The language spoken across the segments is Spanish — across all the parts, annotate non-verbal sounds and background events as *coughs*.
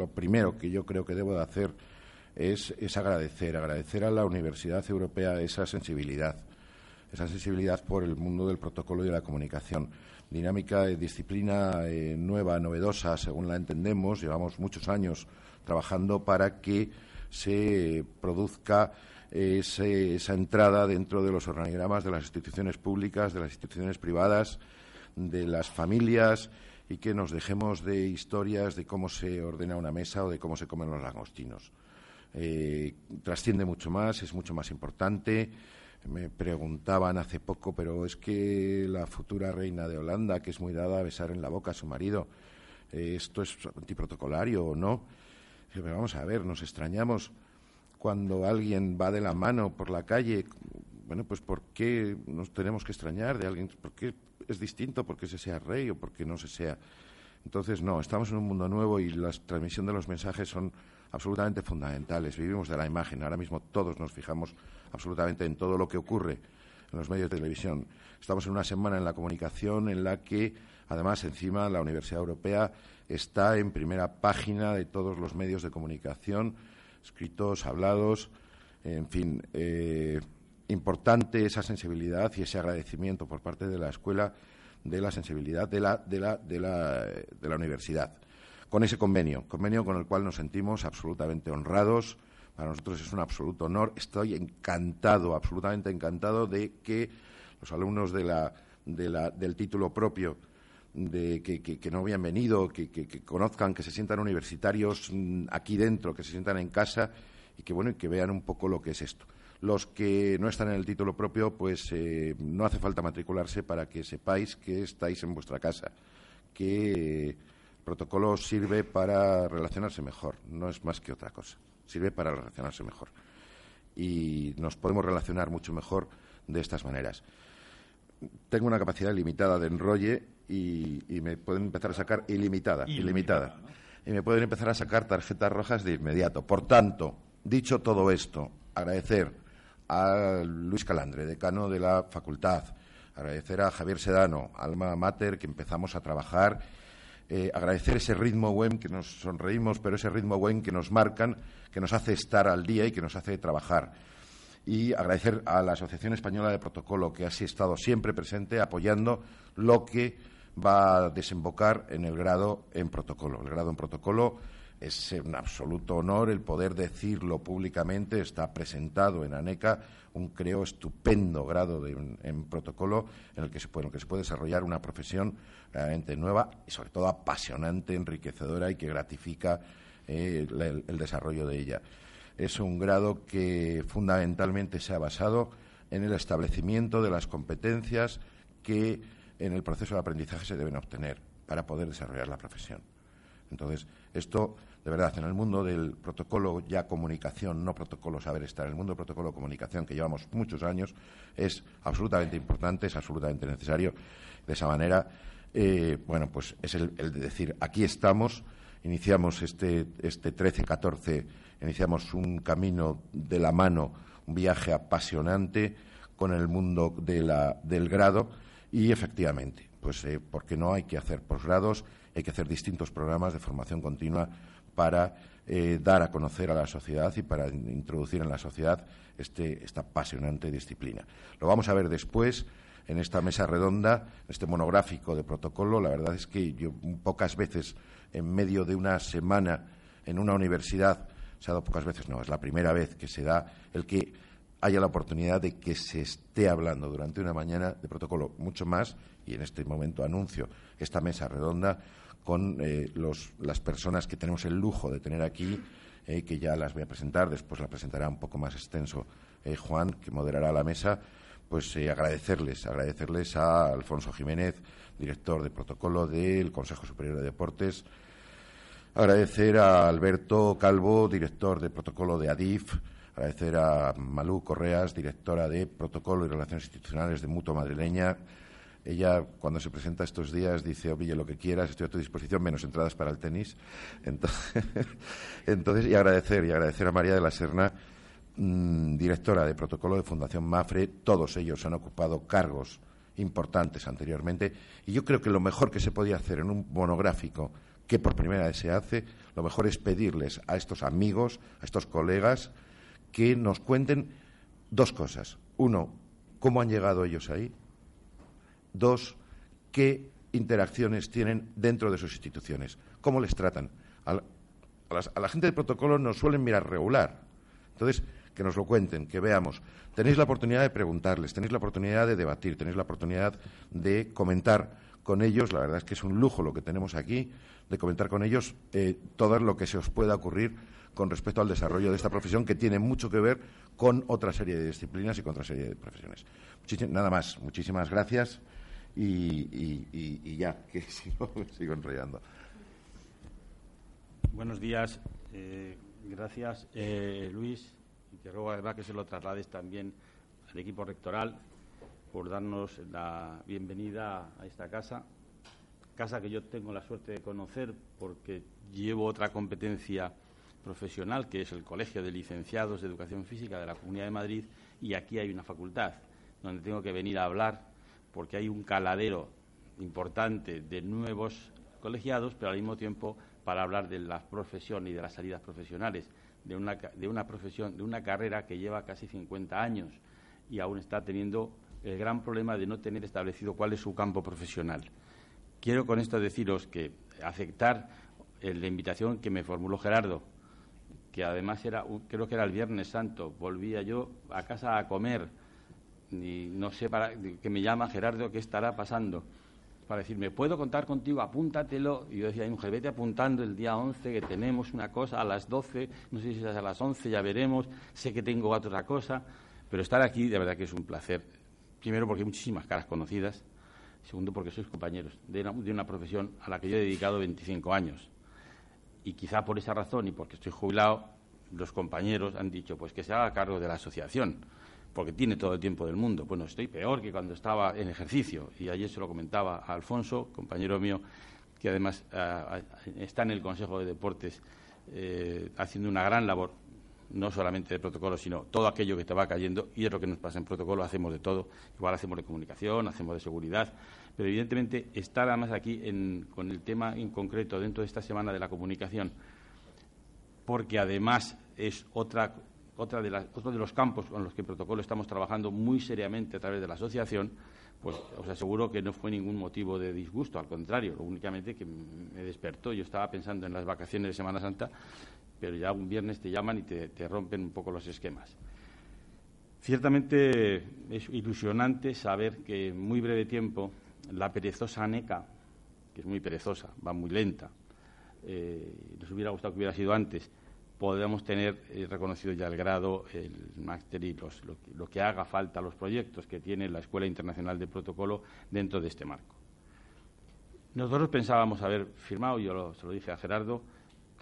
lo primero que yo creo que debo de hacer es, agradecer, agradecer a la Universidad Europea esa sensibilidad, esa sensibilidad por el mundo del protocolo y de la comunicación. Dinámica, de disciplina eh, nueva, novedosa, según la entendemos. Llevamos muchos años trabajando para que se produzca esa entrada dentro de los organigramas de las instituciones públicas, de las instituciones privadas, de las familias y que nos dejemos de historias de cómo se ordena una mesa o de cómo se comen los langostinos. Eh, trasciende mucho más, es mucho más importante. Me preguntaban hace poco, pero es que la futura reina de Holanda, que es muy dada a besar en la boca a su marido, eh, ¿esto es antiprotocolario o no? Pero vamos a ver, nos extrañamos cuando alguien va de la mano por la calle, bueno, pues ¿por qué nos tenemos que extrañar de alguien? ¿Por qué es distinto porque se sea rey o porque no se sea? Entonces, no, estamos en un mundo nuevo y la transmisión de los mensajes son absolutamente fundamentales. Vivimos de la imagen. Ahora mismo todos nos fijamos absolutamente en todo lo que ocurre en los medios de televisión. Estamos en una semana en la comunicación en la que, además, encima la Universidad Europea está en primera página de todos los medios de comunicación escritos, hablados, en fin, eh, importante esa sensibilidad y ese agradecimiento por parte de la escuela de la sensibilidad de la, de la, de la, de la universidad. Con ese convenio, convenio con el cual nos sentimos absolutamente honrados. Para nosotros es un absoluto honor. Estoy encantado, absolutamente encantado de que los alumnos de la, de la, del título propio de que, no habían venido, que, conozcan, que se sientan universitarios mm, aquí dentro, que se sientan en casa y que bueno y que vean un poco lo que es esto. Los que no están en el título propio, pues eh, no hace falta matricularse para que sepáis que estáis en vuestra casa, que el protocolo sirve para relacionarse mejor, no es más que otra cosa, sirve para relacionarse mejor. Y nos podemos relacionar mucho mejor de estas maneras tengo una capacidad limitada de enrolle y, me pueden empezar a sacar ilimitada, ilimitada. Y me pueden empezar a sacar tarjetas rojas de inmediato. Por tanto, dicho todo esto, agradecer a Luis Calandre, decano de la facultad, agradecer a Javier Sedano, alma mater, que empezamos a trabajar, eh, agradecer ese ritmo buen que nos sonreímos, pero ese ritmo buen que nos marcan, que nos hace estar al día y que nos hace trabajar y agradecer a la Asociación Española de Protocolo que ha estado siempre presente apoyando lo que va a desembocar en el grado en protocolo. El grado en protocolo es un absoluto honor el poder decirlo públicamente. Está presentado en ANECA un, creo, estupendo grado en protocolo en el que, se puede, que se puede desarrollar una profesión realmente nueva y, sobre todo, apasionante, enriquecedora y que gratifica eh, el desarrollo de ella es un grado que fundamentalmente se ha basado en el establecimiento de las competencias que en el proceso de aprendizaje se deben obtener para poder desarrollar la profesión. Entonces, esto, de verdad, en el mundo del protocolo ya comunicación, no protocolo saber estar, en el mundo del protocolo comunicación, que llevamos muchos años, es absolutamente importante, es absolutamente necesario. De esa manera, eh, bueno, pues es el, de decir, aquí estamos, iniciamos este, este 13-14 iniciamos un camino de la mano, un viaje apasionante con el mundo del grado y efectivamente, pues eh, porque no hay que hacer posgrados, hay que hacer distintos programas de formación continua para eh, dar a conocer a la sociedad y para introducir en la sociedad este, esta apasionante disciplina. Lo vamos a ver después en esta mesa redonda, este monográfico de protocolo. La verdad es que yo pocas veces en medio de una semana en una universidad se ha dado pocas veces, no, es la primera vez que se da el que haya la oportunidad de que se esté hablando durante una mañana de protocolo mucho más, y en este momento anuncio esta mesa redonda con eh, las personas que tenemos el lujo de tener aquí, eh, que ya las voy a presentar, después la presentará un poco más extenso eh, Juan, que moderará la mesa, pues agradecerles, agradecerles a Alfonso Jiménez, director de protocolo del Consejo Superior de Deportes, Agradecer a Alberto Calvo, director de protocolo de ADIF. Agradecer a Malú Correas, directora de Protocolo y Relaciones Institucionales de Mutua Madrileña. Ella, cuando se presenta estos días, dice, oye, lo que quieras, estoy a tu disposición, menos entradas para el tenis. *laughs* Entonces, y agradecer, y agradecer a María de la Serna, mm, directora de Protocolo de Fundación Mafre. Todos ellos han ocupado cargos importantes anteriormente. Y yo creo que lo mejor que se podía hacer en un monográfico que por primera vez se hace, lo mejor es pedirles a estos amigos, a estos colegas, que nos cuenten dos cosas. Uno, cómo han llegado ellos ahí. Dos, qué interacciones tienen dentro de sus instituciones, cómo les tratan. A la, gente de protocolo nos suelen mirar regular. Entonces, que nos lo cuenten, que veamos. Tenéis la oportunidad de preguntarles, tenéis la oportunidad de debatir, tenéis la oportunidad de comentar con ellos. La verdad es que es un lujo lo que tenemos aquí, de comentar con ellos eh, todo lo que se os pueda ocurrir con respecto al desarrollo de esta profesión, que tiene mucho que ver con otra serie de disciplinas y con otra serie de profesiones. nada más, muchísimas gracias y, ya, *laughs* que si no sigo enrollando. Buenos días. Eh, gracias, eh, Luis. Y te ruego además que se lo traslades también al equipo rectoral por darnos la bienvenida a esta casa. Casa que yo tengo la suerte de conocer porque llevo otra competencia profesional, que es el Colegio de Licenciados de Educación Física de la Comunidad de Madrid, y aquí hay una facultad donde tengo que venir a hablar porque hay un caladero importante de nuevos colegiados, pero al mismo tiempo para hablar de la profesión y de las salidas profesionales, de una, de una profesión, de una carrera que lleva casi 50 años y aún está teniendo el gran problema de no tener establecido cuál es su campo profesional. Quiero con esto deciros que aceptar la invitación que me formuló Gerardo, que además era, creo que era el Viernes Santo, volvía yo a casa a comer y no sé para que me llama Gerardo qué estará pasando para decirme, ¿puedo contar contigo? Apúntatelo. Y yo decía, mujer, vete apuntando el día 11 que tenemos una cosa a las 12, no sé si es a las 11, ya veremos, sé que tengo otra cosa, pero estar aquí de verdad que es un placer. Primero porque hay muchísimas caras conocidas, segundo porque sois compañeros de una, de una profesión a la que yo he dedicado 25 años. Y quizá por esa razón y porque estoy jubilado, los compañeros han dicho, pues que se haga cargo de la asociación porque tiene todo el tiempo del mundo. Bueno, estoy peor que cuando estaba en ejercicio. Y ayer se lo comentaba a Alfonso, compañero mío, que además ah, ah, está en el Consejo de Deportes eh, haciendo una gran labor, no solamente de protocolo, sino todo aquello que te va cayendo. Y es lo que nos pasa en protocolo, hacemos de todo. Igual hacemos de comunicación, hacemos de seguridad. Pero evidentemente estar además aquí con el tema en concreto dentro de esta semana de la comunicación, porque además es otra otra de otro de los campos con los que en protocolo estamos trabajando muy seriamente a través de la asociación, pues os aseguro que no fue ningún motivo de disgusto, al contrario, únicamente que me despertó. Yo estaba pensando en las vacaciones de Semana Santa, pero ya un viernes te llaman y te, te rompen un poco los esquemas. Ciertamente es ilusionante saber que en muy breve tiempo la perezosa ANECA, que es muy perezosa, va muy lenta, eh, nos hubiera gustado que hubiera sido antes, podemos tener eh, reconocido ya el grado, el máster y lo, que haga falta, los proyectos que tiene la Escuela Internacional de Protocolo dentro de este marco. Nosotros pensábamos haber firmado, yo se lo dije a Gerardo,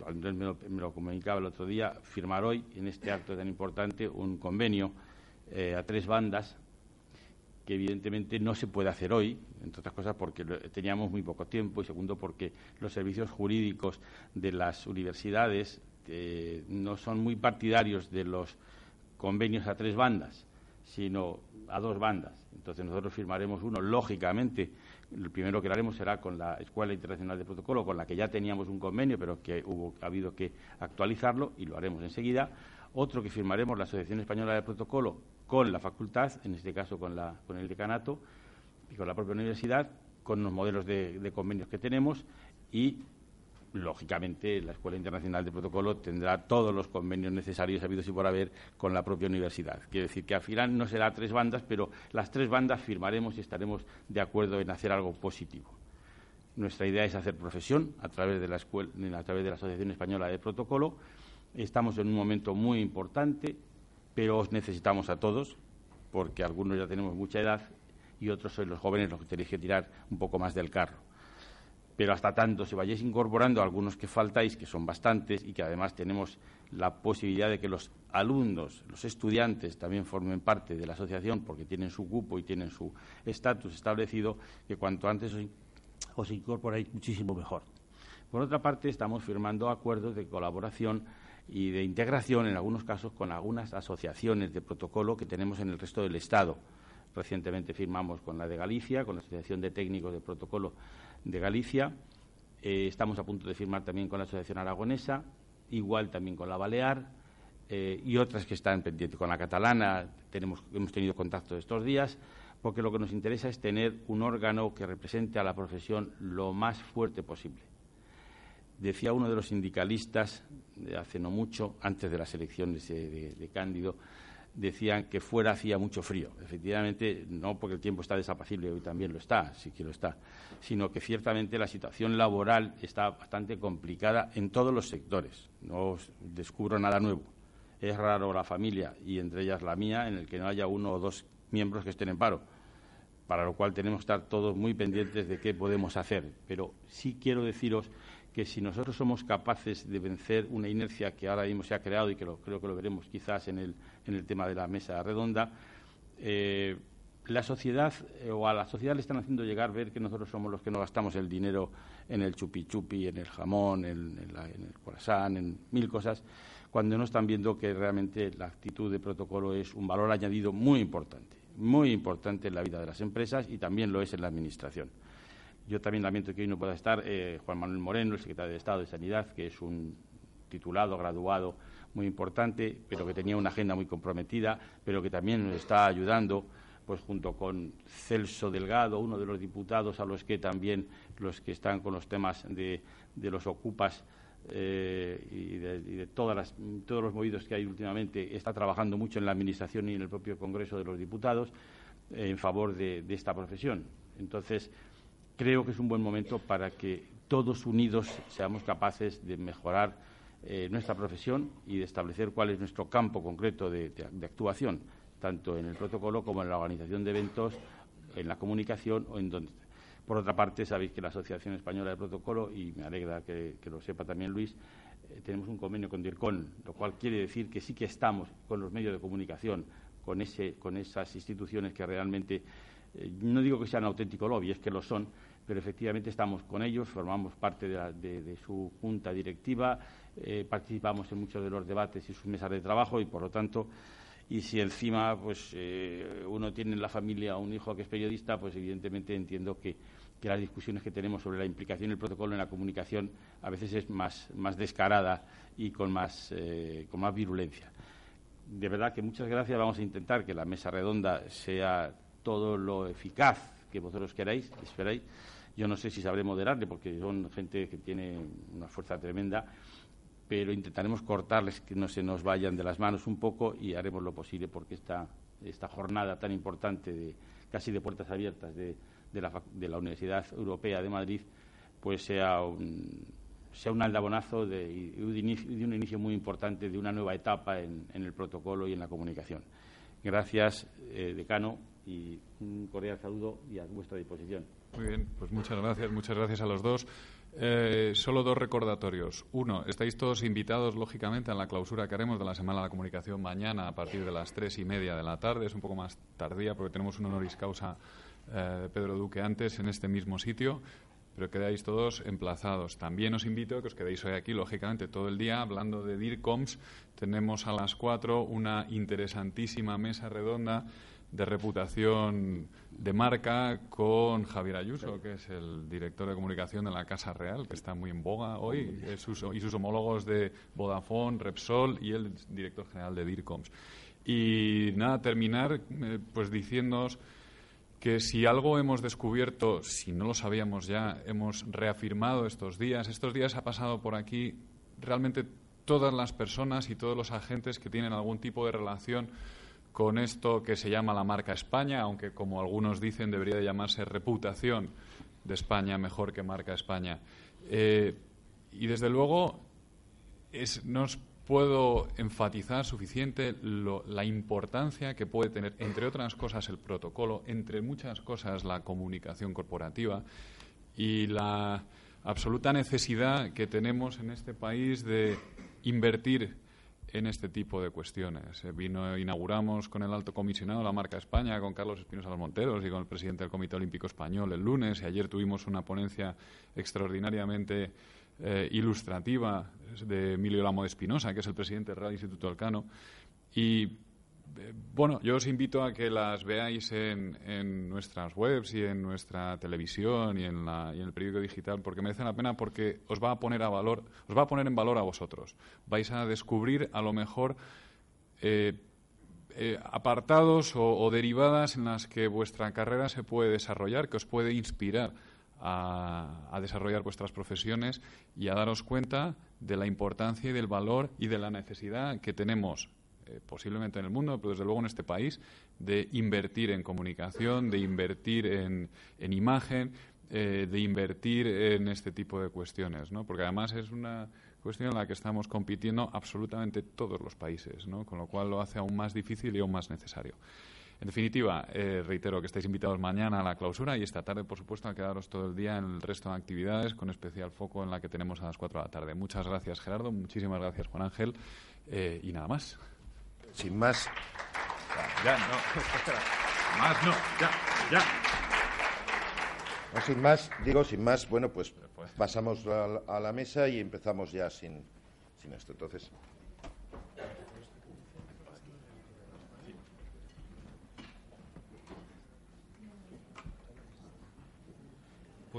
Andrés me lo, comunicaba el otro día, firmar hoy, en este acto tan importante, un convenio eh, a tres bandas que evidentemente no se puede hacer hoy, entre otras cosas porque teníamos muy poco tiempo y segundo porque los servicios jurídicos de las universidades no son muy partidarios de los convenios a tres bandas, sino a dos bandas. Entonces nosotros firmaremos uno, lógicamente, el primero que haremos será con la Escuela Internacional de Protocolo, con la que ya teníamos un convenio, pero que hubo, ha habido que actualizarlo y lo haremos enseguida. Otro que firmaremos la Asociación Española de Protocolo con la facultad, en este caso con, la, con el decanato y con la propia universidad, con los modelos de, convenios que tenemos y lógicamente la Escuela Internacional de Protocolo tendrá todos los convenios necesarios habidos y por haber con la propia universidad. Quiere decir que al final no será tres bandas, pero las tres bandas firmaremos y estaremos de acuerdo en hacer algo positivo. Nuestra idea es hacer profesión a través de la, escuela, a través de la Asociación Española de Protocolo. Estamos en un momento muy importante, pero os necesitamos a todos, porque algunos ya tenemos mucha edad y otros sois los jóvenes los que tenéis que tirar un poco más del carro pero hasta tanto se vayáis incorporando algunos que faltáis, que son bastantes, y que además tenemos la posibilidad de que los alumnos, los estudiantes también formen parte de la asociación porque tienen su cupo y tienen su estatus establecido, que cuanto antes os, incorporéis muchísimo mejor. Por otra parte, estamos firmando acuerdos de colaboración y de integración, en algunos casos, con algunas asociaciones de protocolo que tenemos en el resto del Estado. Recientemente firmamos con la de Galicia, con la Asociación de Técnicos de Protocolo de Galicia Eh, estamos a punto de firmar también con la Asociación Aragonesa, igual también con la Balear eh, y otras que están pendientes. Con la catalana tenemos, hemos tenido contacto estos días, porque lo que nos interesa es tener un órgano que represente a la profesión lo más fuerte posible. Decía uno de los sindicalistas de hace no mucho, antes de las elecciones de Cándido, decían que fuera hacía mucho frío. Efectivamente, no porque el tiempo está desapacible, hoy también lo está, sí que lo está, sino que ciertamente la situación laboral está bastante complicada en todos los sectores. No os descubro nada nuevo. Es raro la familia, y entre ellas la mía, en el que no haya uno o dos miembros que estén en paro, para lo cual tenemos que estar todos muy pendientes de qué podemos hacer. Pero sí quiero deciros que si nosotros somos capaces de vencer una inercia que ahora mismo se ha creado y que creo que lo veremos quizás en el, en el tema de la mesa redonda, eh, la sociedad eh, o a la sociedad le están haciendo llegar ver que nosotros somos los que no gastamos el dinero en el chupi chupi, en el jamón, en, el corazón, en mil cosas, cuando no están viendo que realmente la actitud de protocolo es un valor añadido muy importante, muy importante en la vida de las empresas y también lo es en la administración. Yo también lamento que hoy no pueda estar eh, Juan Manuel Moreno, el secretario de Estado de Sanidad, que es un titulado, graduado muy importante, pero que tenía una agenda muy comprometida, pero que también nos está ayudando, pues junto con Celso Delgado, uno de los diputados a los que también los que están con los temas de, los ocupas eh, y, de, todas las, todos los movidos que hay últimamente, está trabajando mucho en la Administración y en el propio Congreso de los Diputados en favor de esta profesión. Entonces, creo que es un buen momento para que todos unidos seamos capaces de mejorar eh, nuestra profesión y de establecer cuál es nuestro campo concreto de, actuación, tanto en el protocolo como en la organización de eventos, en la comunicación o en donde. Por otra parte, sabéis que la Asociación Española de Protocolo, y me alegra que, lo sepa también Luis, eh, tenemos un convenio con DIRCON, lo cual quiere decir que sí que estamos con los medios de comunicación, con, ese, con esas instituciones que realmente, eh, no digo que sean auténtico lobby, es que lo son, pero efectivamente estamos con ellos, formamos parte de, su junta directiva, eh, participamos en muchos de los debates y sus mesas de trabajo y, por lo tanto, y si encima pues eh, uno tiene en la familia un hijo que es periodista, pues evidentemente entiendo que, las discusiones que tenemos sobre la implicación del protocolo en la comunicación a veces es más, descarada y con más, eh, con más virulencia. De verdad que muchas gracias. Vamos a intentar que la mesa redonda sea todo lo eficaz que vosotros queráis, esperáis. Yo no sé si sabré moderarle porque son gente que tiene una fuerza tremenda, pero intentaremos cortarles que no se nos vayan de las manos un poco y haremos lo posible porque esta, esta jornada tan importante, de, casi de puertas abiertas de, de, la, Universidad Europea de Madrid, pues sea un, sea un aldabonazo de, de, un inicio, muy importante de una nueva etapa en, el protocolo y en la comunicación. Gracias, eh, decano, y un cordial saludo y a vuestra disposición. Muy bien, pues muchas gracias, muchas gracias a los dos. Eh, solo dos recordatorios. Uno, estáis todos invitados, lógicamente, a la clausura que haremos de la Semana de la Comunicación mañana a partir de las tres y media de la tarde. Es un poco más tardía porque tenemos un honoris causa eh, de Pedro Duque antes en este mismo sitio, pero quedáis todos emplazados. También os invito a que os quedéis hoy aquí, lógicamente, todo el día hablando de DIRCOMS. Tenemos a las cuatro una interesantísima mesa redonda de reputación de marca con Javier Ayuso, que es el director de comunicación de la Casa Real, que está muy en boga hoy, y sus, homólogos de Vodafone, Repsol y el director general de DIRCOMS. Y nada, terminar eh, pues diciéndoos que si algo hemos descubierto, si no lo sabíamos ya, hemos reafirmado estos días, estos días ha pasado por aquí realmente todas las personas y todos los agentes que tienen algún tipo de relación con esto que se llama la marca España, aunque como algunos dicen debería de llamarse reputación de España mejor que marca España. Eh, y desde luego no os puedo enfatizar suficiente la importancia que puede tener, entre otras cosas, el protocolo, entre muchas cosas la comunicación corporativa y la absoluta necesidad que tenemos en este país de invertir en este tipo de cuestiones. Eh, inauguramos con el alto comisionado la marca España, con Carlos Espinosa los Monteros y con el presidente del Comité Olímpico Español el lunes, y ayer tuvimos una ponencia extraordinariamente eh, ilustrativa de Emilio Lamo de Espinosa, que es el presidente del Real Instituto Elcano, y bueno, yo os invito a que las veáis en, nuestras webs y en nuestra televisión y en, el periódico digital, porque merecen la pena, porque os va a poner a valor, os va a poner en valor a vosotros. Vais a descubrir a lo mejor eh, eh, apartados o, derivadas en las que vuestra carrera se puede desarrollar, que os puede inspirar a, a desarrollar vuestras profesiones y a daros cuenta de la importancia y del valor y de la necesidad que tenemos eh, posiblemente en el mundo, pero desde luego en este país, de invertir en comunicación, de invertir en, imagen, eh, de invertir en este tipo de cuestiones, ¿no? Porque además es una cuestión en la que estamos compitiendo absolutamente todos los países, ¿no? Con lo cual lo hace aún más difícil y aún más necesario. En definitiva, eh, reitero que estáis invitados mañana a la clausura y esta tarde, por supuesto, a quedaros todo el día en el resto de actividades, con especial foco en la que tenemos a las 4 de la tarde. Muchas gracias, Gerardo. Muchísimas gracias, Juan Ángel. y nada más sin más. Ya, no, *laughs* Más no, ya, ya. sin más, digo, sin más, bueno, pues, pues. pasamos a la, mesa y empezamos ya sin, sin esto. Entonces.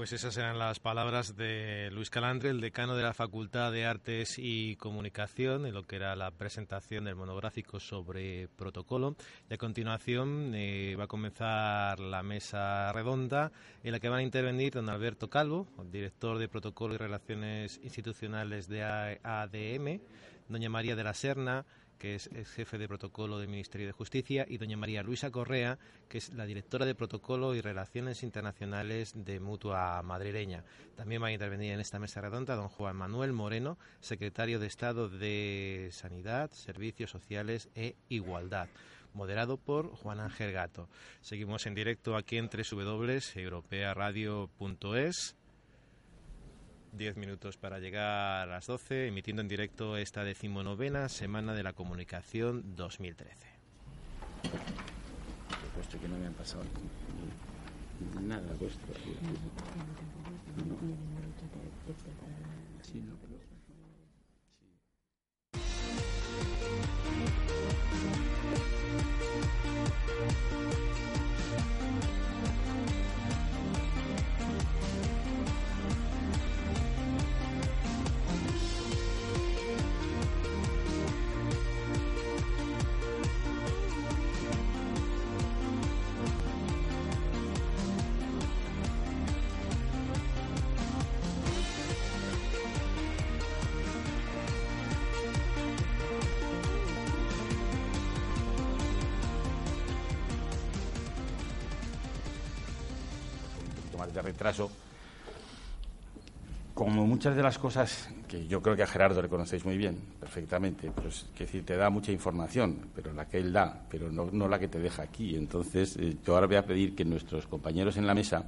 Pues esas eran las palabras de Luis Calandre, el decano de la Facultad de Artes y Comunicación, en lo que era la presentación del monográfico sobre protocolo. Y a continuación eh, va a comenzar la mesa redonda en la que van a intervenir don Alberto Calvo, director de Protocolo y Relaciones Institucionales de ADM, doña María de la Serna, que es, jefe de protocolo del Ministerio de Justicia, y doña María Luisa Correa, que es la directora de protocolo y relaciones internacionales de Mutua Madrileña. También va a intervenir en esta mesa redonda don Juan Manuel Moreno, secretario de Estado de Sanidad, Servicios Sociales e Igualdad moderado por Juan Ángel Gato. Seguimos en directo aquí en www.europearadio.es Diez minutos para llegar a las doce, emitiendo en directo esta decimonovena Semana de la Comunicación 2013. Puesto que no me han pasado nada vuestro. Sí, no. Retraso. Como muchas de las cosas que yo creo que a Gerardo le conocéis muy bien, perfectamente, pues que decir, te da mucha información, pero la que él da, pero no, la que te deja aquí. Entonces, eh, yo ahora voy a pedir que nuestros compañeros en la mesa,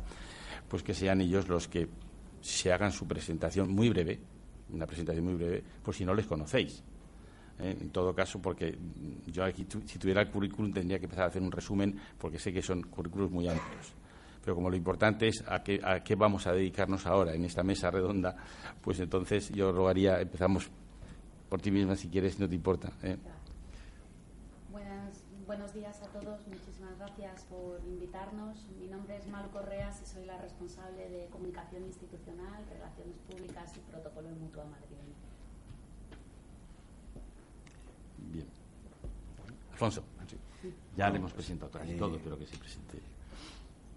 pues que sean ellos los que se hagan su presentación muy breve, una presentación muy breve, por si no les conocéis. ¿eh? En todo caso, porque yo aquí, si tuviera el currículum, tendría que empezar a hacer un resumen, porque sé que son currículos muy amplios pero como lo importante es a qué, a qué vamos a dedicarnos ahora en esta mesa redonda, pues entonces yo rogaría, empezamos por ti misma si quieres, no te importa. ¿eh? buenos días a todos, muchísimas gracias por invitarnos. Mi nombre es Mal Correas y soy la responsable de comunicación institucional, relaciones públicas y protocolo en Mutua Madrid. Bien. Alfonso, ya le hemos presentado casi todo, pero que se presente.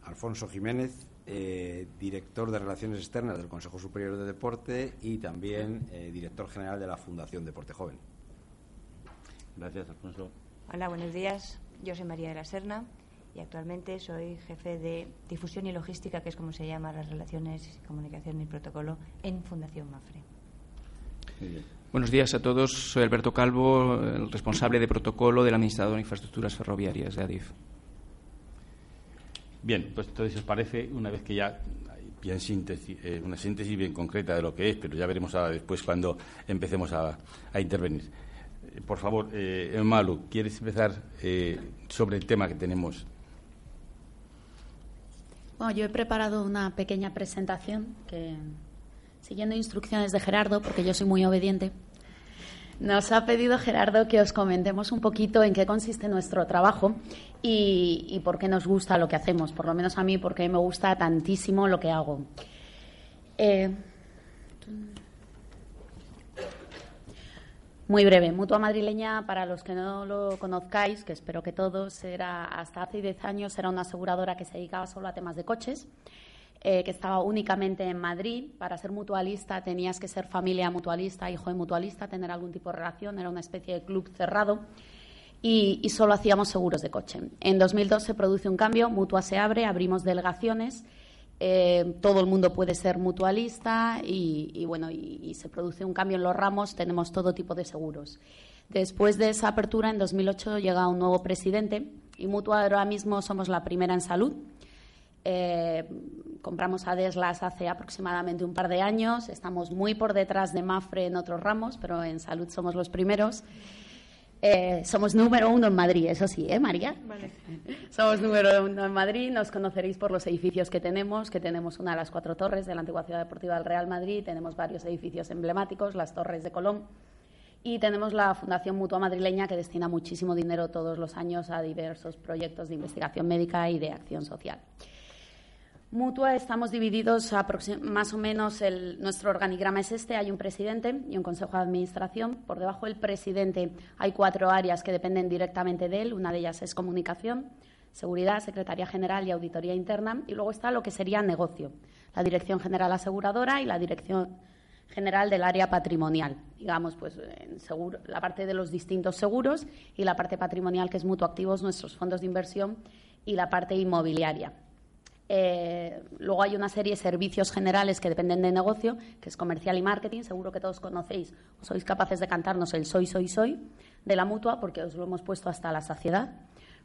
Alfonso Jiménez, eh, director de Relaciones Externas del Consejo Superior de Deporte y también eh, director general de la Fundación Deporte Joven. Gracias, Alfonso. Hola, buenos días. Yo soy María de la Serna y actualmente soy jefe de difusión y logística, que es como se llama las relaciones, comunicación y protocolo en Fundación Mafre. Buenos días a todos. Soy Alberto Calvo, el responsable de protocolo del Administrador de Infraestructuras Ferroviarias de ADIF. Bien, pues entonces, os parece, una vez que ya bien síntesis, eh, una síntesis bien concreta de lo que es, pero ya veremos después cuando empecemos a, intervenir. Eh, por favor, eh, Malu, ¿quieres empezar eh, sobre el tema que tenemos? Bueno, yo he preparado una pequeña presentación que, siguiendo instrucciones de Gerardo, porque yo soy muy obediente, Nos ha pedido Gerardo que os comentemos un poquito en qué consiste nuestro trabajo y, por qué nos gusta lo que hacemos, por lo menos a mí, porque me gusta tantísimo lo que hago. Eh, muy breve, Mutua Madrileña, para los que no lo conozcáis, que espero que todos, era hasta hace 10 años era una aseguradora que se dedicaba solo a temas de coches. Eh, que estaba únicamente en Madrid. Para ser mutualista tenías que ser familia mutualista, hijo de mutualista, tener algún tipo de relación, era una especie de club cerrado. Y, solo hacíamos seguros de coche. En 2002 se produce un cambio, Mutua se abre, abrimos delegaciones, eh, todo el mundo puede ser mutualista y, bueno, y, se produce un cambio en los ramos, tenemos todo tipo de seguros. Después de esa apertura, en 2008 llega un nuevo presidente y Mutua ahora mismo somos la primera en salud. Eh, compramos a Deslas hace aproximadamente un par de años. Estamos muy por detrás de Mafre en otros ramos, pero en salud somos los primeros. Eh, somos número uno en Madrid, eso sí, ¿eh, María? Somos número uno en Madrid. Nos conoceréis por los edificios que tenemos, que tenemos una de las cuatro torres de la antigua ciudad deportiva del Real Madrid. Tenemos varios edificios emblemáticos, las torres de Colón. Y tenemos la Fundación Mutua Madrileña, que destina muchísimo dinero todos los años a diversos proyectos de investigación médica y de acción social. Mutua estamos divididos más o menos, nuestro organigrama es este, hay un presidente y un consejo de administración. Por debajo del presidente hay cuatro áreas que dependen directamente de él, una de ellas es comunicación, seguridad, secretaría general y auditoría interna. Y luego está lo que sería negocio, la dirección general aseguradora y la dirección general del área patrimonial, digamos, pues la parte de los distintos seguros y la parte patrimonial que es mutuo activos, nuestros fondos de inversión y la parte inmobiliaria. Eh, luego hay una serie de servicios generales que dependen de negocio, que es comercial y marketing. Seguro que todos conocéis sois capaces de cantarnos el soy, soy, soy de la mutua, porque os lo hemos puesto hasta la saciedad.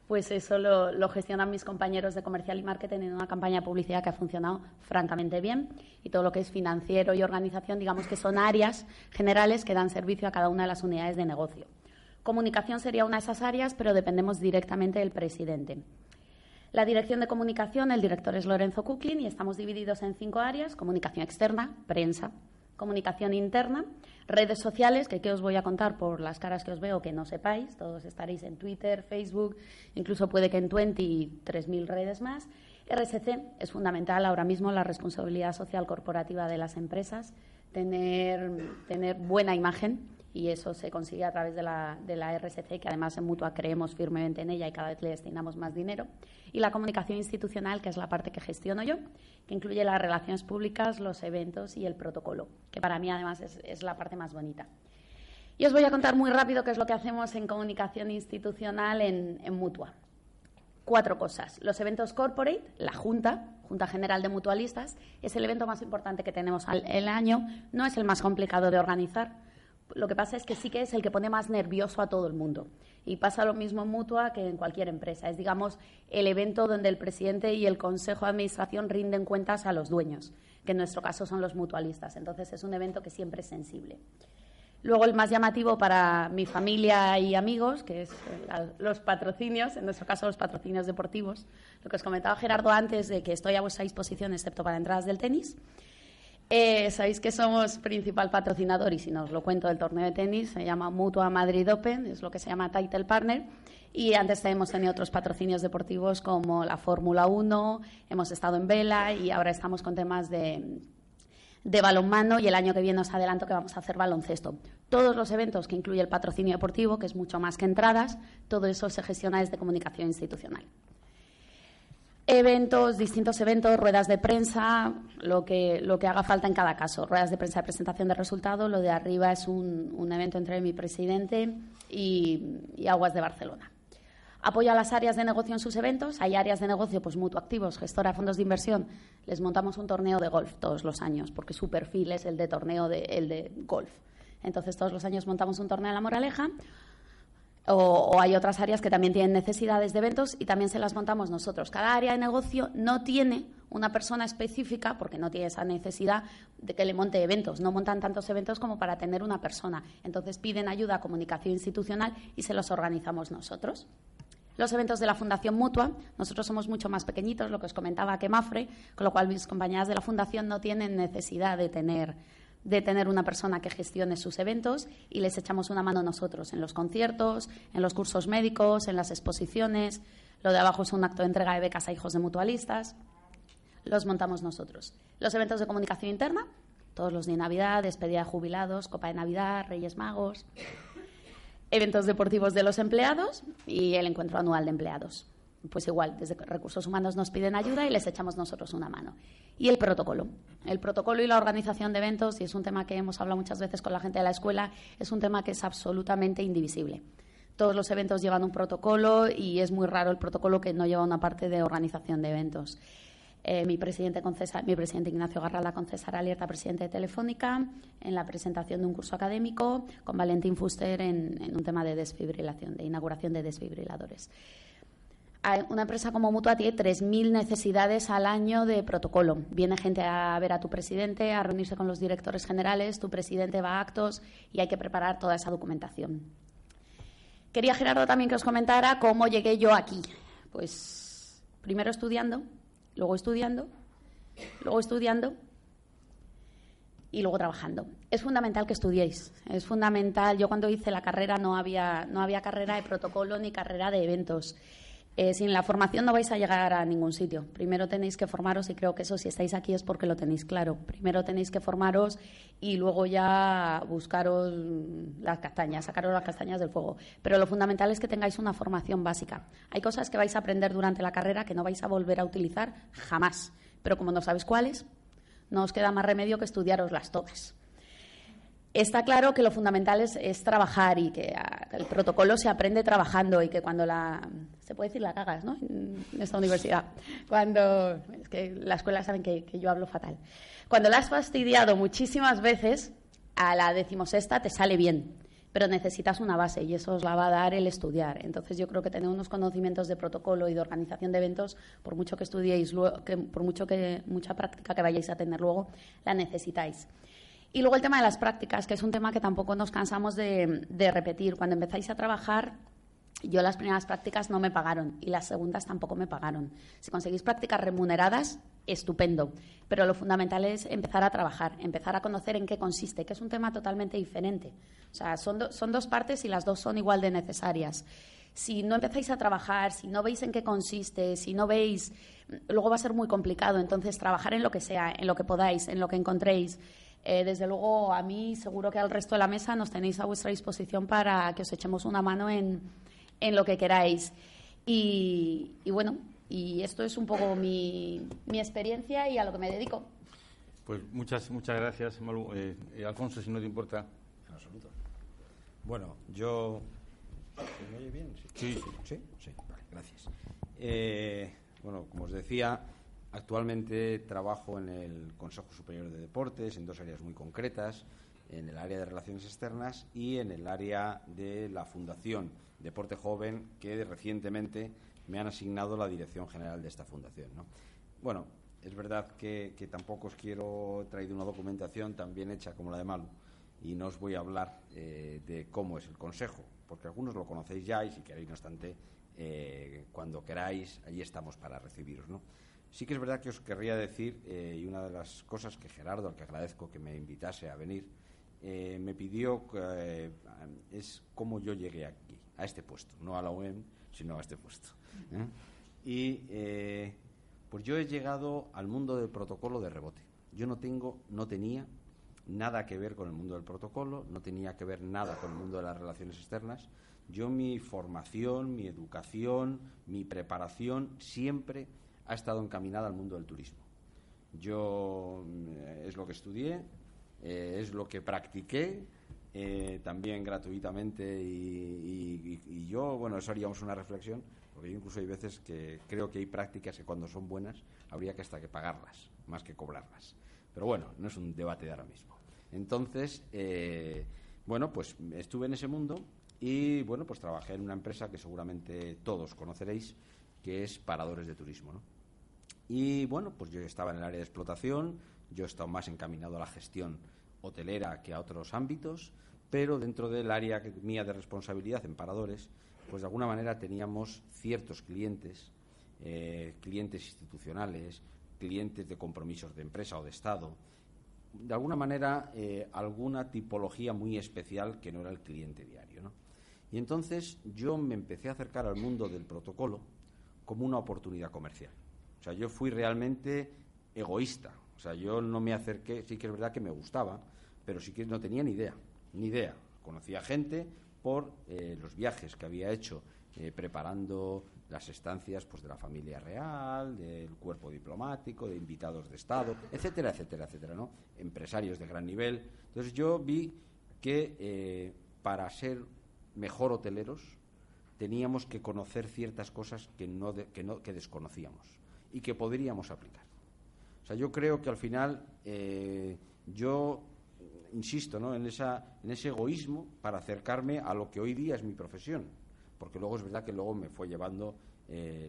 Pues eso lo, gestionan mis compañeros de comercial y marketing en una campaña de publicidad que ha funcionado francamente bien. Y todo lo que es financiero y organización, digamos que son áreas generales que dan servicio a cada una de las unidades de negocio. Comunicación sería una de esas áreas, pero dependemos directamente del presidente. La dirección de comunicación, el director es Lorenzo Kuklin y estamos divididos en cinco áreas, comunicación externa, prensa, comunicación interna, redes sociales, que qué os voy a contar por las caras que os veo que no sepáis, todos estaréis en Twitter, Facebook, incluso puede que en 23.000 redes más. RSC es fundamental ahora mismo la responsabilidad social corporativa de las empresas, tener, tener buena imagen y eso se consigue a través de la, de la RSC, que además en Mutua creemos firmemente en ella y cada vez le destinamos más dinero. Y la comunicación institucional, que es la parte que gestiono yo, que incluye las relaciones públicas, los eventos y el protocolo, que para mí además es, la parte más bonita. Y os voy a contar muy rápido qué es lo que hacemos en comunicación institucional en, en Mutua. Cuatro cosas. Los eventos corporate, la Junta, Junta General de Mutualistas, es el evento más importante que tenemos el año, no es el más complicado de organizar lo que pasa es que sí que es el que pone más nervioso a todo el mundo. Y pasa lo mismo en Mutua que en cualquier empresa. Es, digamos, el evento donde el presidente y el consejo de administración rinden cuentas a los dueños, que en nuestro caso son los mutualistas. Entonces es un evento que siempre es sensible. Luego el más llamativo para mi familia y amigos, que es eh, los patrocinios, en nuestro caso los patrocinios deportivos. Lo que os comentaba Gerardo antes de que estoy a vuestra disposición excepto para entradas del tenis. Eh, sabéis que somos principal patrocinador y si no os lo cuento del torneo de tenis, se llama Mutua Madrid Open, es lo que se llama Title Partner. Y antes hemos tenido otros patrocinios deportivos como la Fórmula 1, hemos estado en vela y ahora estamos con temas de, de balonmano y el año que viene os adelanto que vamos a hacer baloncesto. Todos los eventos que incluye el patrocinio deportivo, que es mucho más que entradas, todo eso se gestiona desde comunicación institucional eventos, distintos eventos, ruedas de prensa, lo que, lo que haga falta en cada caso. Ruedas de prensa de presentación de resultados, lo de arriba es un, un evento entre mi presidente y, Aguas de Barcelona. Apoyo a las áreas de negocio en sus eventos. Hay áreas de negocio, pues mutuoactivos, gestora, fondos de inversión. Les montamos un torneo de golf todos los años, porque su perfil es el de torneo de, el de golf. Entonces, todos los años montamos un torneo en La Moraleja o, hay otras áreas que también tienen necesidades de eventos y también se las montamos nosotros. Cada área de negocio no tiene una persona específica porque no tiene esa necesidad de que le monte eventos. No montan tantos eventos como para tener una persona. Entonces piden ayuda a comunicación institucional y se los organizamos nosotros. Los eventos de la Fundación Mutua, nosotros somos mucho más pequeñitos, lo que os comentaba que Mafre, con lo cual mis compañeras de la Fundación no tienen necesidad de tener de tener una persona que gestione sus eventos y les echamos una mano nosotros en los conciertos, en los cursos médicos, en las exposiciones. Lo de abajo es un acto de entrega de becas a hijos de mutualistas. Los montamos nosotros. Los eventos de comunicación interna, todos los de Navidad, despedida de jubilados, Copa de Navidad, Reyes Magos, eventos deportivos de los empleados y el encuentro anual de empleados pues igual, desde recursos humanos nos piden ayuda y les echamos nosotros una mano. Y el protocolo. El protocolo y la organización de eventos, y es un tema que hemos hablado muchas veces con la gente de la escuela, es un tema que es absolutamente indivisible. Todos los eventos llevan un protocolo y es muy raro el protocolo que no lleva una parte de organización de eventos. Eh, mi, presidente mi presidente Ignacio Garrala con César Alierta, presidente de Telefónica, en la presentación de un curso académico, con Valentín Fuster en, en un tema de desfibrilación, de inauguración de desfibriladores una empresa como Mutua tiene 3.000 necesidades al año de protocolo. Viene gente a ver a tu presidente, a reunirse con los directores generales, tu presidente va a actos y hay que preparar toda esa documentación. Quería, Gerardo, también que os comentara cómo llegué yo aquí. Pues primero estudiando, luego estudiando, luego estudiando y luego trabajando. Es fundamental que estudiéis. Es fundamental. Yo cuando hice la carrera no había, no había carrera de protocolo ni carrera de eventos. Eh, sin la formación no vais a llegar a ningún sitio. Primero tenéis que formaros y creo que eso si estáis aquí es porque lo tenéis claro. Primero tenéis que formaros y luego ya buscaros las castañas, sacaros las castañas del fuego. Pero lo fundamental es que tengáis una formación básica. Hay cosas que vais a aprender durante la carrera que no vais a volver a utilizar jamás. Pero como no sabéis cuáles, no os queda más remedio que estudiaroslas todas. Está claro que lo fundamental es, trabajar y que ah, el protocolo se aprende trabajando y que cuando la... Se puede decir la cagas, ¿no? En esta universidad. Cuando... Es que la escuela saben que, yo hablo fatal. Cuando la has fastidiado muchísimas veces, a la decimosexta te sale bien, pero necesitas una base y eso os la va a dar el estudiar. Entonces yo creo que tener unos conocimientos de protocolo y de organización de eventos, por mucho que estudiéis, que, por mucho que mucha práctica que vayáis a tener luego, la necesitáis. Y luego el tema de las prácticas, que es un tema que tampoco nos cansamos de, repetir. Cuando empezáis a trabajar, yo las primeras prácticas no me pagaron y las segundas tampoco me pagaron. Si conseguís prácticas remuneradas, estupendo. Pero lo fundamental es empezar a trabajar, empezar a conocer en qué consiste, que es un tema totalmente diferente. O sea, son, son dos partes y las dos son igual de necesarias. Si no empezáis a trabajar, si no veis en qué consiste, si no veis, luego va a ser muy complicado. Entonces, trabajar en lo que sea, en lo que podáis, en lo que encontréis. Eh, desde luego, a mí seguro que al resto de la mesa nos tenéis a vuestra disposición para que os echemos una mano en, en lo que queráis. Y, bueno, y esto es un poco mi, mi, experiencia y a lo que me dedico. Pues muchas, muchas gracias, Malu. Eh, eh, Alfonso, si no te importa. En absoluto. Bueno, yo. ¿Se me oye bien? Sí, sí, sí. sí. Vale, gracias. bueno, como os decía, Actualmente trabajo en el Consejo Superior de Deportes en dos áreas muy concretas, en el área de relaciones externas y en el área de la Fundación Deporte Joven, que recientemente me han asignado la dirección general de esta fundación. Bueno, es verdad que, tampoco os quiero traer una documentación tan bien hecha como la de Malu y no os voy a hablar eh, de cómo es el Consejo, porque algunos lo conocéis ya y si queréis, no obstante, eh, cuando queráis, allí estamos para recibiros. ¿no? Sí que es verdad que os querría decir, eh, y una de las cosas que Gerardo, al que agradezco que me invitase a venir, eh, me pidió eh, es cómo yo llegué aquí, a este puesto, no a la UEM, sino a este puesto. Y pues yo he llegado al mundo del protocolo de rebote. Yo no tengo, no tenía nada que ver con el mundo del protocolo, no tenía que ver nada con el mundo de las relaciones externas. Yo mi formación, mi educación, mi preparación siempre ha estado encaminada al mundo del turismo. Yo eh, es lo que estudié, eh, es lo que practiqué, eh, también gratuitamente y, yo, bueno, eso haríamos una reflexión, porque yo incluso hay veces que creo que hay prácticas que cuando son buenas habría que hasta que pagarlas, más que cobrarlas. Pero bueno, no es un debate de ahora mismo. Entonces, bueno, pues estuve en ese mundo y bueno, pues trabajé en una empresa que seguramente todos conoceréis, que es Paradores de Turismo, ¿no? Y bueno, pues yo estaba en el área de explotación, yo he estado más encaminado a la gestión hotelera que a otros ámbitos, pero dentro del área mía de responsabilidad en paradores, pues de alguna manera teníamos ciertos clientes, eh, clientes institucionales, clientes de compromisos de empresa o de Estado, de alguna manera, eh, alguna tipología muy especial que no era el cliente diario. ¿no? Y entonces yo me empecé a acercar al mundo del protocolo como una oportunidad comercial. O sea, yo fui realmente egoísta. O sea, yo no me acerqué, sí que es verdad que me gustaba, pero sí que no tenía ni idea, ni idea. Conocía gente por eh, los viajes que había hecho eh, preparando las estancias pues, de la familia real, del cuerpo diplomático, de invitados de Estado, etcétera, etcétera, etcétera, ¿no? Empresarios de gran nivel. Entonces yo vi que eh, para ser mejor hoteleros teníamos que conocer ciertas cosas que, no que, no, que desconocíamos y que podríamos aplicar. O sea, yo creo que al final eh, yo insisto ¿no? en, ese egoísmo para acercarme a lo que hoy día es mi profesión, porque luego es verdad que luego me fue llevando eh,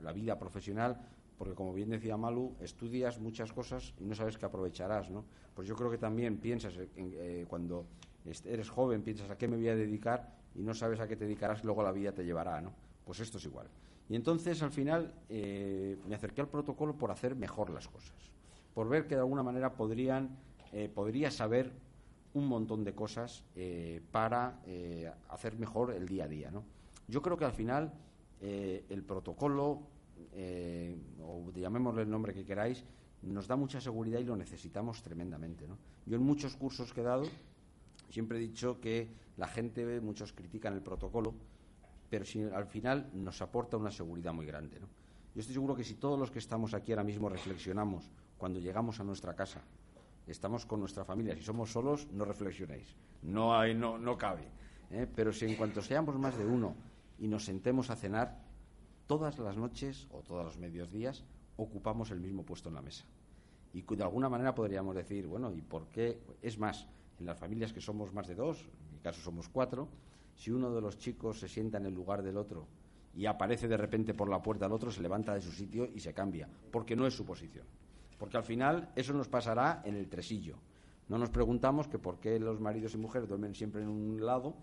la, vida profesional, porque como bien decía Malu, estudias muchas cosas y no sabes qué aprovecharás, ¿no? Pues yo creo que también piensas, en, eh, cuando eres joven, piensas a qué me voy a dedicar y no sabes a qué te dedicarás, luego la vida te llevará, ¿no? Pues esto es igual. Y entonces, al final, eh, me acerqué al protocolo por hacer mejor las cosas, por ver que de alguna manera podrían, eh, podría saber un montón de cosas eh, para hacer mejor el día a día, ¿no? Yo creo que al final el protocolo, o llamémosle el nombre que queráis, nos da mucha seguridad y lo necesitamos tremendamente, ¿no? Yo en muchos cursos que he dado Siempre he dicho que la gente, muchos critican el protocolo, pero si al final nos aporta una seguridad muy grande. ¿no? Yo estoy seguro que si todos los que estamos aquí ahora mismo reflexionamos cuando llegamos a nuestra casa, estamos con nuestra familia, si somos solos, no reflexionéis, no, hay, no, no cabe. ¿eh? Pero si en cuanto seamos más de uno y nos sentemos a cenar, todas las noches o todos los medios días ocupamos el mismo puesto en la mesa. Y de alguna manera podríamos decir, bueno, ¿y por qué? Es más, en las familias que somos más de dos, en mi caso somos cuatro, si uno de los chicos se sienta en el lugar del otro y aparece de repente por la puerta del otro, se levanta de su sitio y se cambia, porque no es su posición. Porque al final eso nos pasará en el tresillo. No nos preguntamos que por qué los maridos y mujeres duermen siempre en un lado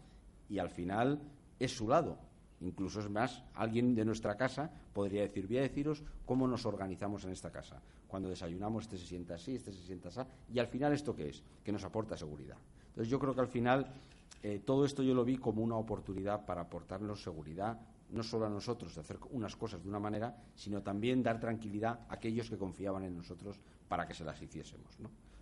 y al final es su lado. Incluso es más, alguien de nuestra casa podría decir, voy a deciros cómo nos organizamos en esta casa. Cuando desayunamos, este se sienta así, este se sienta así. Y al final, ¿esto qué es? Que nos aporta seguridad. Entonces, yo creo que al final eh, todo esto yo lo vi como una oportunidad para aportarnos seguridad, no solo a nosotros de hacer unas cosas de una manera, sino también dar tranquilidad a aquellos que confiaban en nosotros para que se las hiciésemos.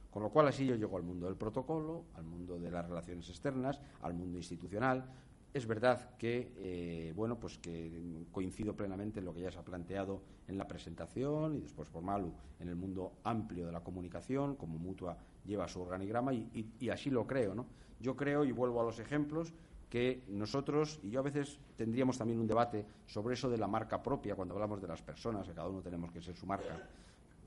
Con lo cual, así yo llego al mundo del protocolo, al mundo de las relaciones externas, al mundo institucional, es verdad que, eh, bueno, pues que coincido plenamente en lo que ya se ha planteado en la presentación y después por Malu en el mundo amplio de la comunicación, como Mutua lleva su organigrama y, así lo creo, ¿no? Yo creo, y vuelvo a los ejemplos, que nosotros, y yo a veces tendríamos también un debate sobre eso de la marca propia, cuando hablamos de las personas, que cada uno tenemos que ser su marca.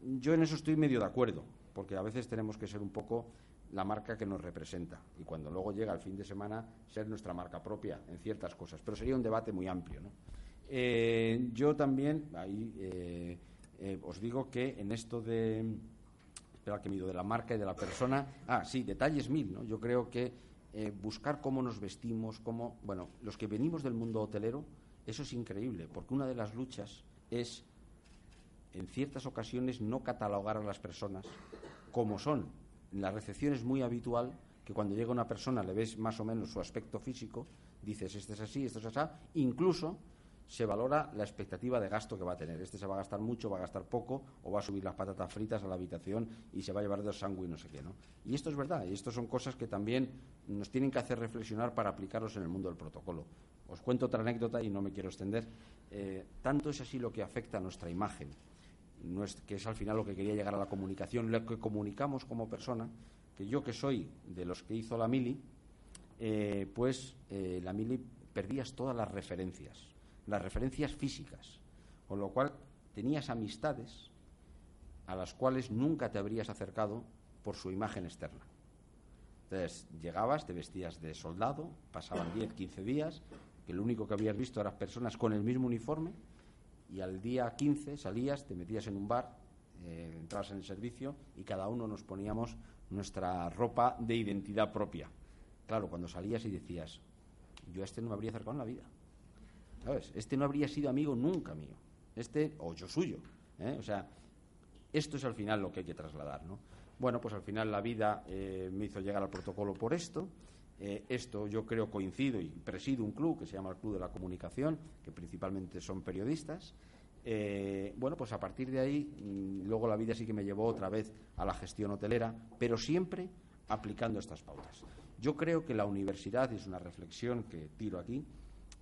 Yo en eso estoy medio de acuerdo, porque a veces tenemos que ser un poco la marca que nos representa y cuando luego llega el fin de semana ser nuestra marca propia en ciertas cosas. Pero sería un debate muy amplio. ¿no? Eh, yo también, ahí eh, eh, os digo que en esto de. Que de la marca y de la persona. Ah, sí, detalles mil. ¿no? Yo creo que buscar cómo nos vestimos, cómo. Bueno, los que venimos del mundo hotelero, eso es increíble, porque una de las luchas es, en ciertas ocasiones, no catalogar a las personas como son en la recepción es muy habitual que cuando llega una persona le ves más o menos su aspecto físico, dices, este es así, este es así, incluso se valora la expectativa de gasto que va a tener. Este se va a gastar mucho, va a gastar poco, o va a subir las patatas fritas a la habitación y se va a llevar sangre y no sé qué, ¿no? Y esto es verdad, y esto son cosas que también nos tienen que hacer reflexionar para aplicarlos en el mundo del protocolo. Os cuento otra anécdota y no me quiero extender. Eh, tanto es así lo que afecta a nuestra imagen que es al final lo que quería llegar a la comunicación, lo que comunicamos como persona, que yo que soy de los que hizo la mili, eh, pues eh, la mili perdías todas las referencias, las referencias físicas, con lo cual tenías amistades a las cuales nunca te habrías acercado por su imagen externa. Entonces, llegabas, te vestías de soldado, pasaban *coughs* 10, 15 días, que lo único que habías visto eran personas con el mismo uniforme y al día 15 salías, te metías en un bar, eh, entrabas en el servicio y cada uno nos poníamos nuestra ropa de identidad propia. Claro, cuando salías y decías, yo a este no me habría acercado en la vida. Este no habría sido amigo nunca mío. Este, o yo suyo. ¿eh? O sea, esto es al final lo que hay que trasladar, ¿no? Bueno, pues al final la vida eh, me hizo llegar al protocolo por esto. Eh, esto yo creo coincido y presido un club que se llama el Club de la Comunicación, que principalmente son periodistas. Bueno, pues a partir de ahí, mm, luego la vida sí que me llevó otra vez a la gestión hotelera, pero siempre aplicando estas pautas. Yo creo que la universidad, y es una reflexión que tiro aquí,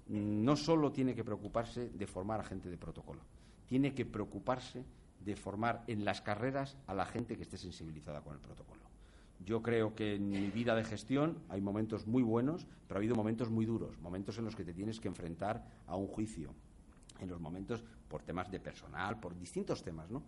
no solo tiene que preocuparse de formar a gente de protocolo, tiene que preocuparse de formar en las carreras a la gente que esté sensibilizada con el protocolo. Yo creo que en mi vida de gestión hay momentos muy buenos, pero ha habido momentos muy duros, momentos en los que te tienes que enfrentar a un juicio, en los momentos por temas de personal, por distintos temas, ¿no?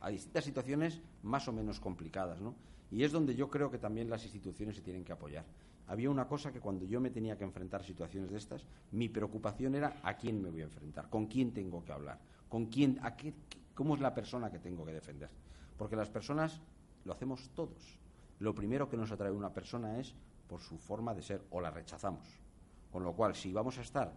A distintas situaciones más o menos complicadas, ¿no? Y es donde yo creo que también las instituciones se tienen que apoyar. Había una cosa que cuando yo me tenía que enfrentar a situaciones de estas, mi preocupación era a quién me voy a enfrentar, con quién tengo que hablar, con quién, a qué, cómo es la persona que tengo que defender. Porque las personas lo hacemos todos. Lo primero que nos atrae una persona es por su forma de ser o la rechazamos. Con lo cual, si vamos a estar